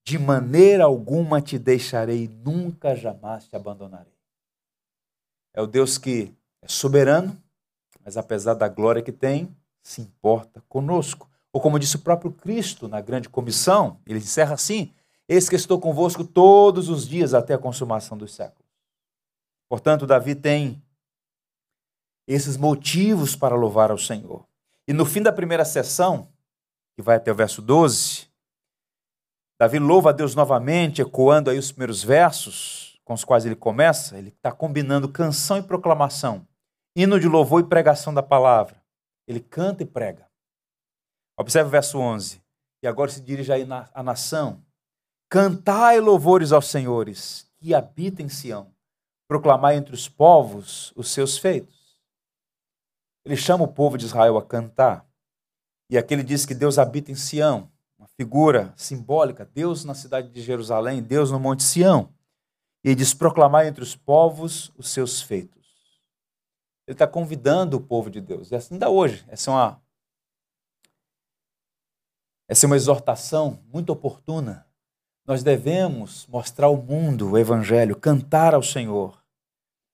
de maneira alguma te deixarei, nunca jamais te abandonarei. É o Deus que é soberano, mas apesar da glória que tem, se importa conosco. Ou como disse o próprio Cristo na grande comissão, ele encerra assim: Eis que estou convosco todos os dias até a consumação dos séculos. Portanto, Davi tem esses motivos para louvar ao Senhor. E no fim da primeira sessão, que vai até o verso 12, Davi louva a Deus novamente, ecoando aí os primeiros versos com os quais ele começa. Ele está combinando canção e proclamação, hino de louvor e pregação da palavra. Ele canta e prega. Observe o verso 11. e agora se dirige aí à nação. Cantai louvores aos senhores, que habita em Sião. Proclamai entre os povos os seus feitos. Ele chama o povo de Israel a cantar. E aqui ele diz que Deus habita em Sião, uma figura simbólica, Deus na cidade de Jerusalém, Deus no Monte Sião. E ele diz: proclamar entre os povos os seus feitos. Ele está convidando o povo de Deus. E assim ainda hoje, essa é uma essa é uma exortação muito oportuna. Nós devemos mostrar ao mundo o Evangelho, cantar ao Senhor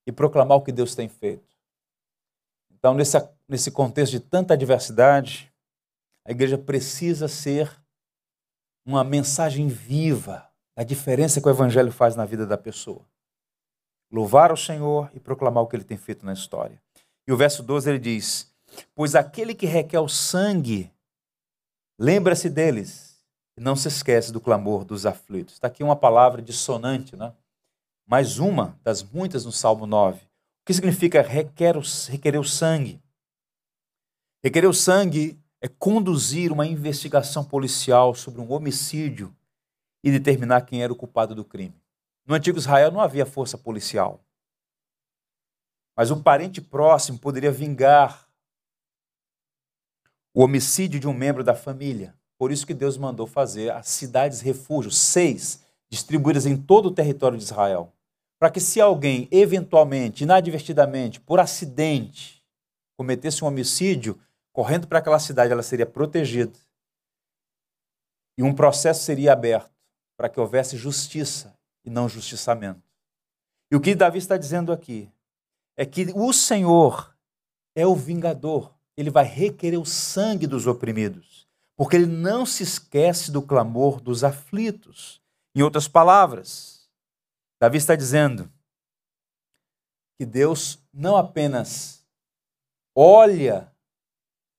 e proclamar o que Deus tem feito. Então, nesse, nesse contexto de tanta adversidade, a igreja precisa ser uma mensagem viva da diferença que o Evangelho faz na vida da pessoa. Louvar ao Senhor e proclamar o que ele tem feito na história. E o verso 12 ele diz: Pois aquele que requer o sangue Lembra-se deles e não se esquece do clamor dos aflitos. Está aqui uma palavra dissonante, né? mais uma das muitas no Salmo 9. O que significa requer requerer o sangue? Requerer o sangue é conduzir uma investigação policial sobre um homicídio e determinar quem era o culpado do crime. No antigo Israel não havia força policial. Mas um parente próximo poderia vingar o homicídio de um membro da família. Por isso que Deus mandou fazer as cidades refúgio, seis, distribuídas em todo o território de Israel. Para que se alguém, eventualmente, inadvertidamente, por acidente, cometesse um homicídio, correndo para aquela cidade, ela seria protegida. E um processo seria aberto para que houvesse justiça e não justiçamento. E o que Davi está dizendo aqui é que o Senhor é o vingador ele vai requerer o sangue dos oprimidos, porque ele não se esquece do clamor dos aflitos. Em outras palavras, Davi está dizendo que Deus não apenas olha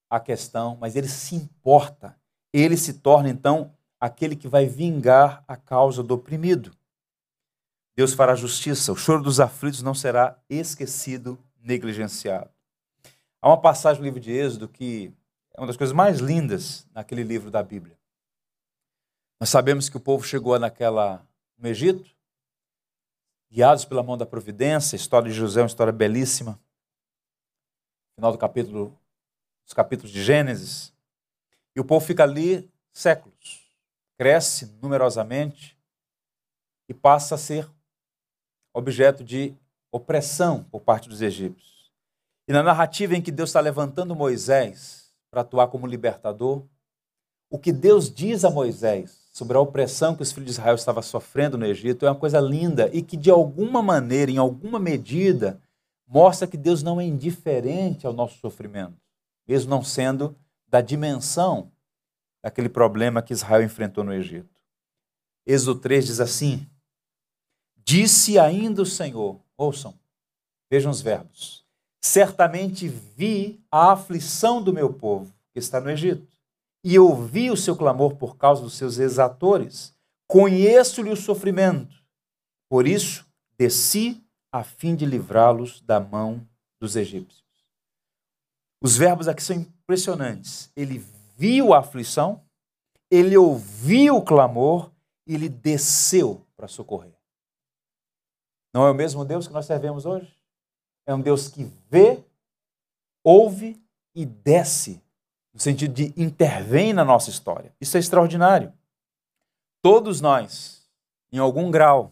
a questão, mas ele se importa. Ele se torna então aquele que vai vingar a causa do oprimido. Deus fará justiça, o choro dos aflitos não será esquecido, negligenciado. Há uma passagem no livro de Êxodo que é uma das coisas mais lindas naquele livro da Bíblia. Nós sabemos que o povo chegou naquela no Egito, guiados pela mão da providência. A história de José é uma história belíssima. Final do capítulo, dos capítulos de Gênesis. E o povo fica ali séculos, cresce numerosamente e passa a ser objeto de opressão por parte dos egípcios. E na narrativa em que Deus está levantando Moisés para atuar como libertador, o que Deus diz a Moisés sobre a opressão que os filhos de Israel estavam sofrendo no Egito é uma coisa linda e que, de alguma maneira, em alguma medida, mostra que Deus não é indiferente ao nosso sofrimento, mesmo não sendo da dimensão daquele problema que Israel enfrentou no Egito. Êxodo 3 diz assim: Disse ainda o Senhor, ouçam, vejam os verbos Certamente vi a aflição do meu povo, que está no Egito, e ouvi o seu clamor por causa dos seus exatores. Conheço-lhe o sofrimento. Por isso, desci a fim de livrá-los da mão dos egípcios. Os verbos aqui são impressionantes. Ele viu a aflição, ele ouviu o clamor ele desceu para socorrer. Não é o mesmo Deus que nós servemos hoje? É um Deus que vê, ouve e desce, no sentido de intervém na nossa história. Isso é extraordinário. Todos nós, em algum grau,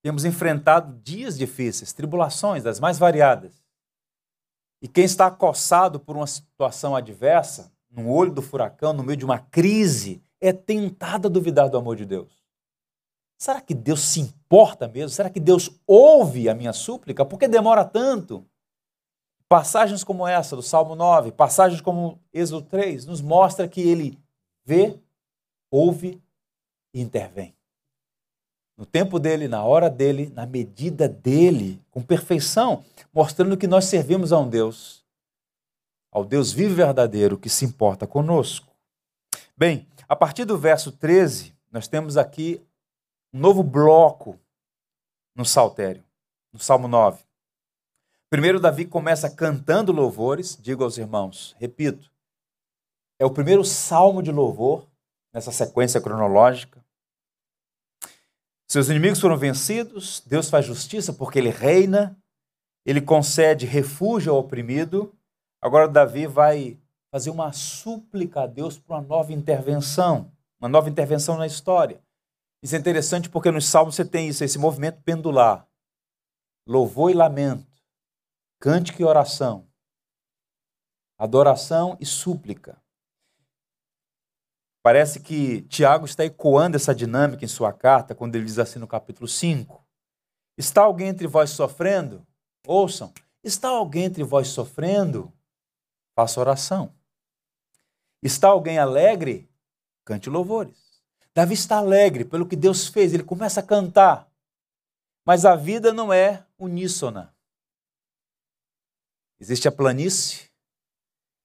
temos enfrentado dias difíceis, tribulações das mais variadas. E quem está acossado por uma situação adversa, no olho do furacão, no meio de uma crise, é tentado a duvidar do amor de Deus. Será que Deus se importa mesmo? Será que Deus ouve a minha súplica? Por que demora tanto? Passagens como essa do Salmo 9, passagens como Êxodo 3, nos mostra que ele vê, ouve e intervém. No tempo dele, na hora dele, na medida dele, com perfeição, mostrando que nós servimos a um Deus, ao Deus vivo e verdadeiro que se importa conosco. Bem, a partir do verso 13, nós temos aqui um novo bloco no saltério, no Salmo 9. Primeiro, Davi começa cantando louvores, digo aos irmãos, repito, é o primeiro salmo de louvor nessa sequência cronológica. Seus inimigos foram vencidos, Deus faz justiça porque ele reina, ele concede refúgio ao oprimido. Agora Davi vai fazer uma súplica a Deus para uma nova intervenção, uma nova intervenção na história. Isso é interessante porque nos Salmos você tem isso, esse movimento pendular. Louvor e lamento, cântico e oração, adoração e súplica. Parece que Tiago está ecoando essa dinâmica em sua carta, quando ele diz assim no capítulo 5: Está alguém entre vós sofrendo? Ouçam, está alguém entre vós sofrendo? Faça oração. Está alguém alegre? Cante louvores. Davi está alegre pelo que Deus fez, ele começa a cantar. Mas a vida não é uníssona. Existe a planície,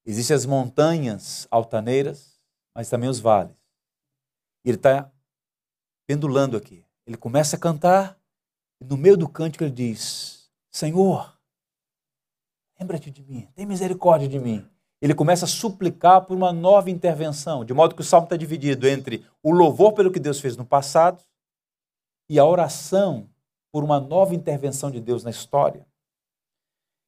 existem as montanhas altaneiras, mas também os vales. E ele está pendulando aqui. Ele começa a cantar e no meio do cântico ele diz: Senhor, lembra-te de mim, tem misericórdia de mim ele começa a suplicar por uma nova intervenção, de modo que o salmo está dividido entre o louvor pelo que Deus fez no passado e a oração por uma nova intervenção de Deus na história.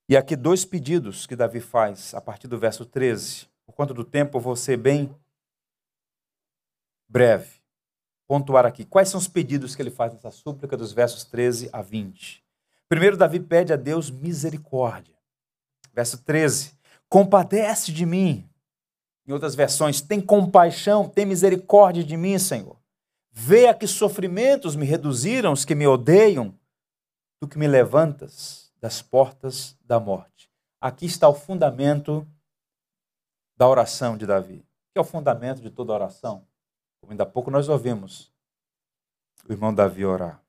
E aqui dois pedidos que Davi faz a partir do verso 13. Por conta do tempo, eu vou ser bem breve. Pontuar aqui. Quais são os pedidos que ele faz nessa súplica dos versos 13 a 20? Primeiro, Davi pede a Deus misericórdia. Verso 13 compadece de mim. Em outras versões, tem compaixão, tem misericórdia de mim, Senhor. Vê a que sofrimentos me reduziram os que me odeiam, tu que me levantas das portas da morte. Aqui está o fundamento da oração de Davi, que é o fundamento de toda oração. Como ainda há pouco nós ouvimos o irmão Davi orar.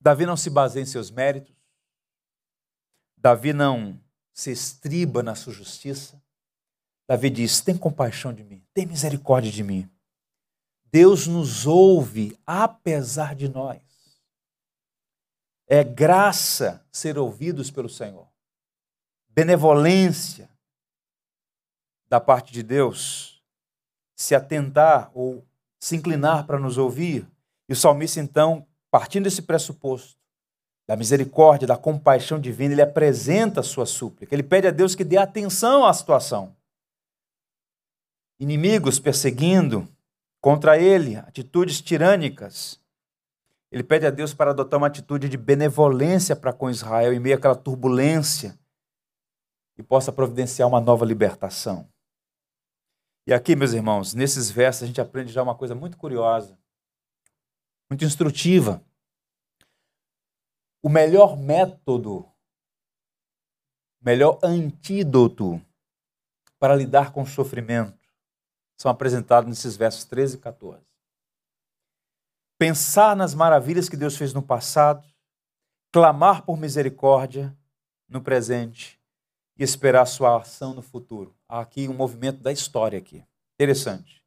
Davi não se baseia em seus méritos, Davi não se estriba na sua justiça. Davi diz: tem compaixão de mim, tem misericórdia de mim. Deus nos ouve apesar de nós. É graça ser ouvidos pelo Senhor. Benevolência da parte de Deus se atentar ou se inclinar para nos ouvir. E o salmista, então, partindo desse pressuposto, da misericórdia, da compaixão divina, ele apresenta a sua súplica. Ele pede a Deus que dê atenção à situação. Inimigos perseguindo contra ele, atitudes tirânicas. Ele pede a Deus para adotar uma atitude de benevolência para com Israel em meio àquela turbulência e possa providenciar uma nova libertação. E aqui, meus irmãos, nesses versos a gente aprende já uma coisa muito curiosa, muito instrutiva o melhor método, melhor antídoto para lidar com o sofrimento são apresentados nesses versos 13 e 14. Pensar nas maravilhas que Deus fez no passado, clamar por misericórdia no presente e esperar sua ação no futuro. Há aqui um movimento da história aqui. Interessante.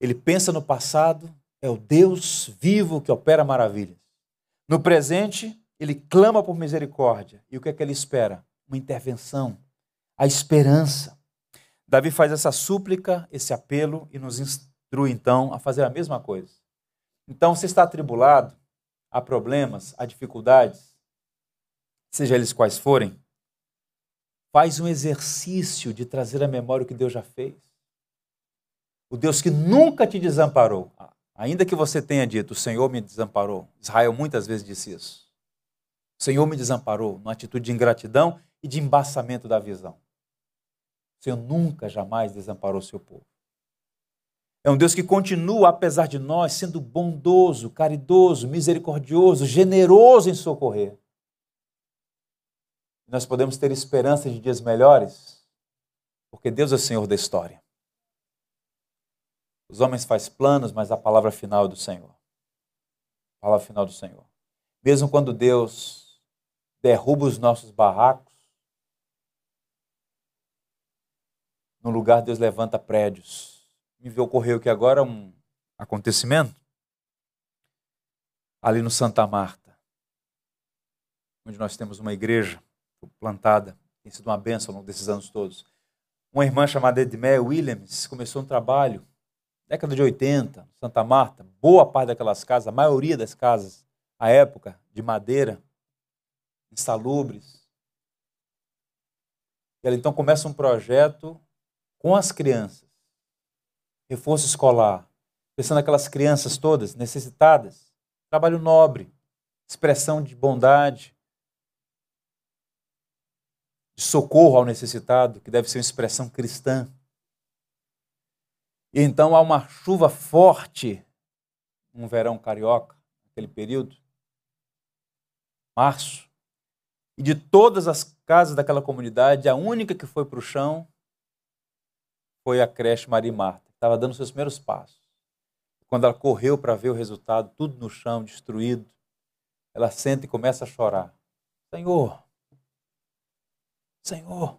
Ele pensa no passado, é o Deus vivo que opera maravilhas. No presente, ele clama por misericórdia. E o que é que ele espera? Uma intervenção, a esperança. Davi faz essa súplica, esse apelo e nos instrui então a fazer a mesma coisa. Então, se está atribulado, há problemas, há dificuldades, seja eles quais forem, faz um exercício de trazer à memória o que Deus já fez. O Deus que nunca te desamparou. Ainda que você tenha dito, o Senhor me desamparou. Israel muitas vezes disse isso. O Senhor me desamparou, numa atitude de ingratidão e de embaçamento da visão. O Senhor nunca, jamais desamparou o seu povo. É um Deus que continua, apesar de nós, sendo bondoso, caridoso, misericordioso, generoso em socorrer. Nós podemos ter esperança de dias melhores, porque Deus é o Senhor da história. Os homens fazem planos, mas a palavra final é do Senhor. A palavra final do Senhor. Mesmo quando Deus derruba os nossos barracos. No lugar, Deus levanta prédios. Me ocorreu que agora um acontecimento ali no Santa Marta, onde nós temos uma igreja plantada, tem sido uma bênção ao longo desses anos todos. Uma irmã chamada Edmé Williams começou um trabalho, década de 80, Santa Marta, boa parte daquelas casas, a maioria das casas, à época, de madeira, insalubres. E ela então começa um projeto com as crianças, reforço escolar, pensando naquelas crianças todas necessitadas, trabalho nobre, expressão de bondade, de socorro ao necessitado, que deve ser uma expressão cristã. E então há uma chuva forte, um verão carioca, naquele período, março, e de todas as casas daquela comunidade, a única que foi para o chão foi a creche Maria Marta, que estava dando seus primeiros passos. Quando ela correu para ver o resultado, tudo no chão, destruído, ela senta e começa a chorar. Senhor, Senhor.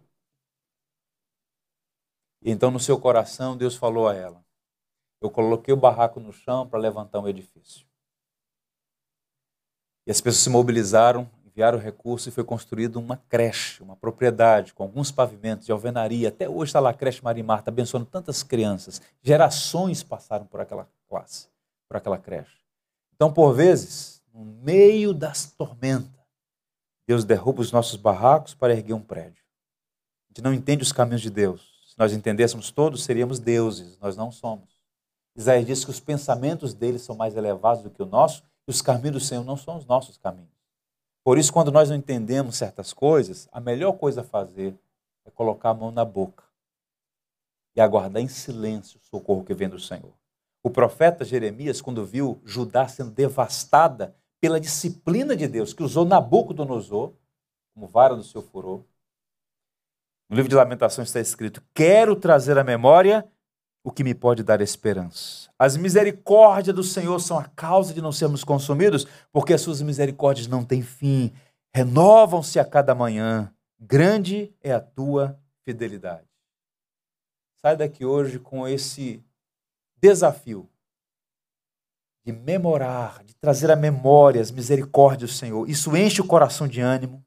E então no seu coração Deus falou a ela: Eu coloquei o barraco no chão para levantar um edifício. E as pessoas se mobilizaram, enviaram recursos e foi construída uma creche, uma propriedade com alguns pavimentos de alvenaria. Até hoje está lá a creche Maria Marta, abençoando tantas crianças. Gerações passaram por aquela classe, por aquela creche. Então, por vezes, no meio das tormentas, Deus derruba os nossos barracos para erguer um prédio. A gente não entende os caminhos de Deus. Se nós entendêssemos todos, seríamos deuses. Nós não somos. Isaías diz que os pensamentos dele são mais elevados do que o nosso e os caminhos do Senhor não são os nossos caminhos. Por isso, quando nós não entendemos certas coisas, a melhor coisa a fazer é colocar a mão na boca e aguardar em silêncio o socorro que vem do Senhor. O profeta Jeremias, quando viu Judá sendo devastada pela disciplina de Deus, que usou Nabucodonosor como vara do seu furor, no livro de Lamentações está escrito: Quero trazer à memória o que me pode dar esperança. As misericórdias do Senhor são a causa de não sermos consumidos, porque as suas misericórdias não têm fim, renovam-se a cada manhã. Grande é a tua fidelidade. Sai daqui hoje com esse desafio de memorar, de trazer à memória as misericórdias do Senhor. Isso enche o coração de ânimo,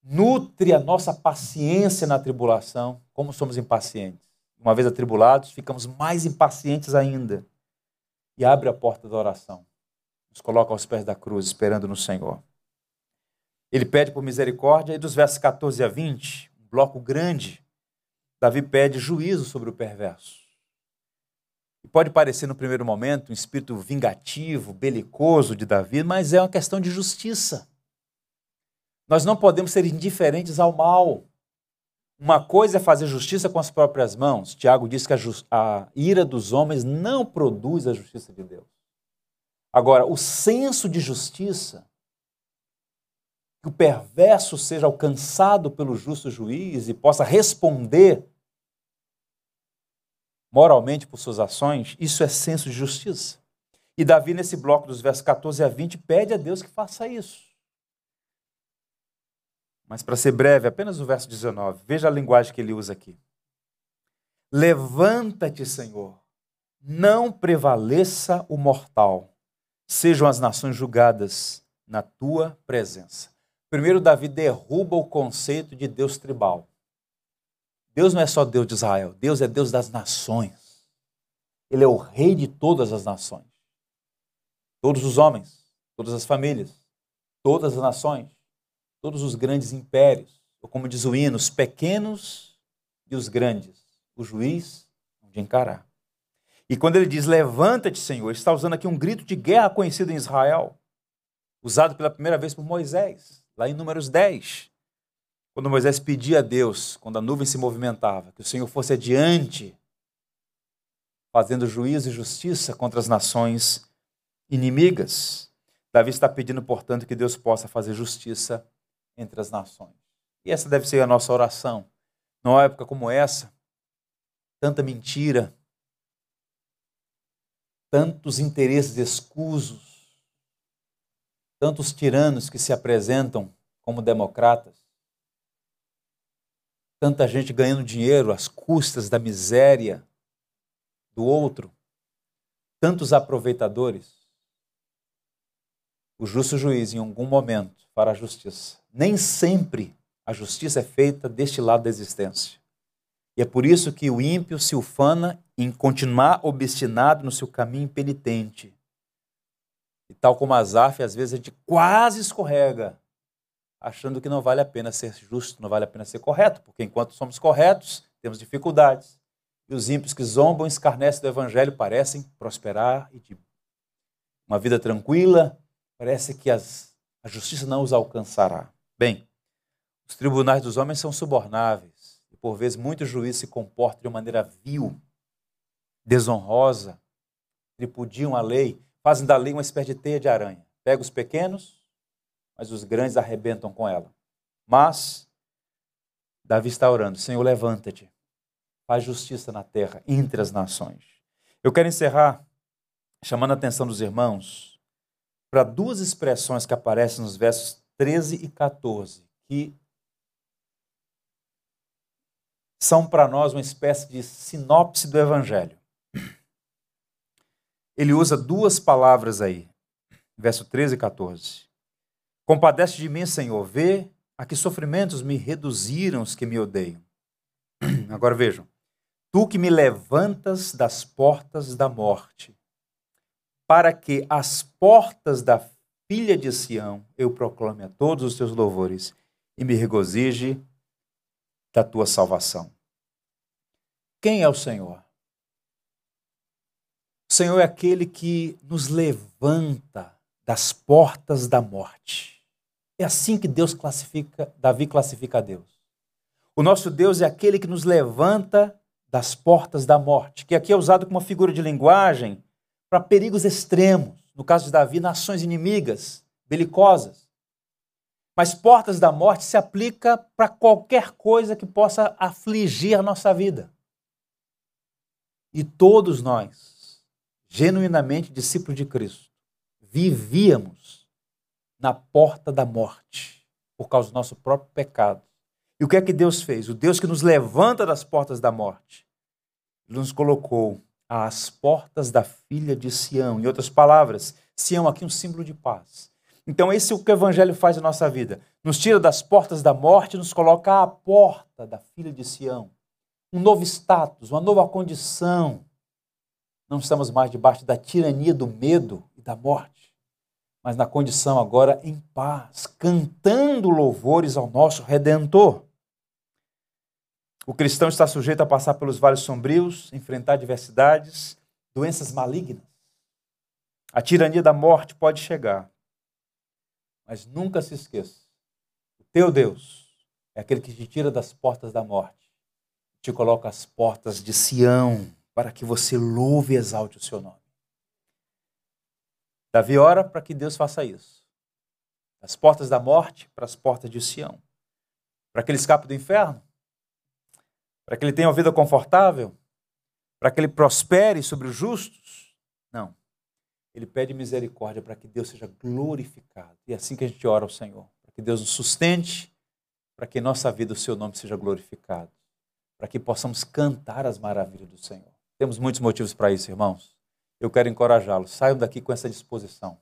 nutre a nossa paciência na tribulação, como somos impacientes. Uma vez atribulados, ficamos mais impacientes ainda. E abre a porta da oração. Nos coloca aos pés da cruz, esperando no Senhor. Ele pede por misericórdia, e dos versos 14 a 20, um bloco grande, Davi pede juízo sobre o perverso. E pode parecer no primeiro momento um espírito vingativo, belicoso de Davi, mas é uma questão de justiça. Nós não podemos ser indiferentes ao mal. Uma coisa é fazer justiça com as próprias mãos. Tiago diz que a, a ira dos homens não produz a justiça de Deus. Agora, o senso de justiça, que o perverso seja alcançado pelo justo juiz e possa responder moralmente por suas ações, isso é senso de justiça. E Davi, nesse bloco dos versos 14 a 20, pede a Deus que faça isso. Mas para ser breve, apenas o verso 19. Veja a linguagem que ele usa aqui. Levanta-te, Senhor, não prevaleça o mortal, sejam as nações julgadas na tua presença. Primeiro, Davi derruba o conceito de Deus tribal. Deus não é só Deus de Israel, Deus é Deus das nações. Ele é o rei de todas as nações. Todos os homens, todas as famílias, todas as nações, todos os grandes impérios, ou como diz o hino, os pequenos e os grandes, o juiz de encarar. E quando ele diz levanta-te, Senhor, está usando aqui um grito de guerra conhecido em Israel, usado pela primeira vez por Moisés, lá em Números 10. Quando Moisés pedia a Deus, quando a nuvem se movimentava, que o Senhor fosse adiante, fazendo juízo e justiça contra as nações inimigas. Davi está pedindo, portanto, que Deus possa fazer justiça entre as nações. E essa deve ser a nossa oração. Numa época como essa, tanta mentira, tantos interesses escusos, tantos tiranos que se apresentam como democratas, tanta gente ganhando dinheiro às custas da miséria do outro, tantos aproveitadores. O justo juiz, em algum momento, fará justiça. Nem sempre a justiça é feita deste lado da existência. E é por isso que o ímpio se ufana em continuar obstinado no seu caminho impenitente. E tal como Azaf, às vezes a gente quase escorrega, achando que não vale a pena ser justo, não vale a pena ser correto, porque enquanto somos corretos, temos dificuldades. E os ímpios que zombam e escarnecem do evangelho parecem prosperar e de uma vida tranquila, parece que as, a justiça não os alcançará. Bem, os tribunais dos homens são subornáveis e por vezes muitos juízes se comportam de maneira vil, desonrosa, tripudiam a lei, fazem da lei uma espécie de teia de aranha. Pega os pequenos, mas os grandes arrebentam com ela. Mas Davi está orando: Senhor, levanta-te, faz justiça na terra entre as nações. Eu quero encerrar chamando a atenção dos irmãos para duas expressões que aparecem nos versos 13 e 14, que são para nós uma espécie de sinopse do Evangelho. Ele usa duas palavras aí, verso 13 e 14. Compadece de mim, Senhor, vê a que sofrimentos me reduziram os que me odeiam. Agora vejam. Tu que me levantas das portas da morte, para que as portas da filha de Sião eu proclame a todos os teus louvores e me regozije da tua salvação. Quem é o Senhor? O Senhor é aquele que nos levanta das portas da morte. É assim que Deus classifica, Davi classifica a Deus. O nosso Deus é aquele que nos levanta das portas da morte, que aqui é usado como uma figura de linguagem para perigos extremos. No caso de Davi, nações inimigas, belicosas. Mas portas da morte se aplica para qualquer coisa que possa afligir a nossa vida. E todos nós, genuinamente discípulos de Cristo, vivíamos na porta da morte por causa do nosso próprio pecado. E o que é que Deus fez? O Deus que nos levanta das portas da morte, nos colocou às portas da filha de Sião. Em outras palavras, Sião aqui é um símbolo de paz. Então, esse é o que o Evangelho faz na nossa vida. Nos tira das portas da morte, nos coloca à porta da filha de Sião. Um novo status, uma nova condição. Não estamos mais debaixo da tirania do medo e da morte, mas na condição agora em paz, cantando louvores ao nosso Redentor. O cristão está sujeito a passar pelos vales sombrios, enfrentar adversidades, doenças malignas. A tirania da morte pode chegar. Mas nunca se esqueça: o teu Deus é aquele que te tira das portas da morte, te coloca às portas de Sião, para que você louve e exalte o seu nome. Davi ora para que Deus faça isso. Das portas da morte para as portas de Sião. Para que ele escape do inferno? Para que ele tenha uma vida confortável? Para que ele prospere sobre os justos? Não. Ele pede misericórdia para que Deus seja glorificado. E é assim que a gente ora ao Senhor. Para que Deus nos sustente, para que em nossa vida o seu nome seja glorificado. Para que possamos cantar as maravilhas do Senhor. Temos muitos motivos para isso, irmãos. Eu quero encorajá-los. Saiam daqui com essa disposição.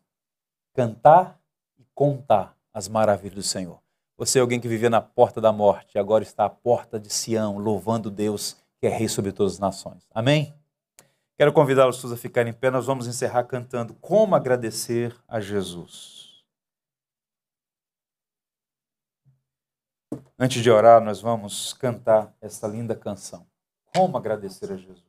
Cantar e contar as maravilhas do Senhor. Você é alguém que vivia na porta da morte, agora está à porta de Sião, louvando Deus, que é rei sobre todas as nações. Amém? Quero convidá-los todos a ficarem em pé. Nós vamos encerrar cantando Como Agradecer a Jesus. Antes de orar, nós vamos cantar essa linda canção. Como agradecer a. Jesus.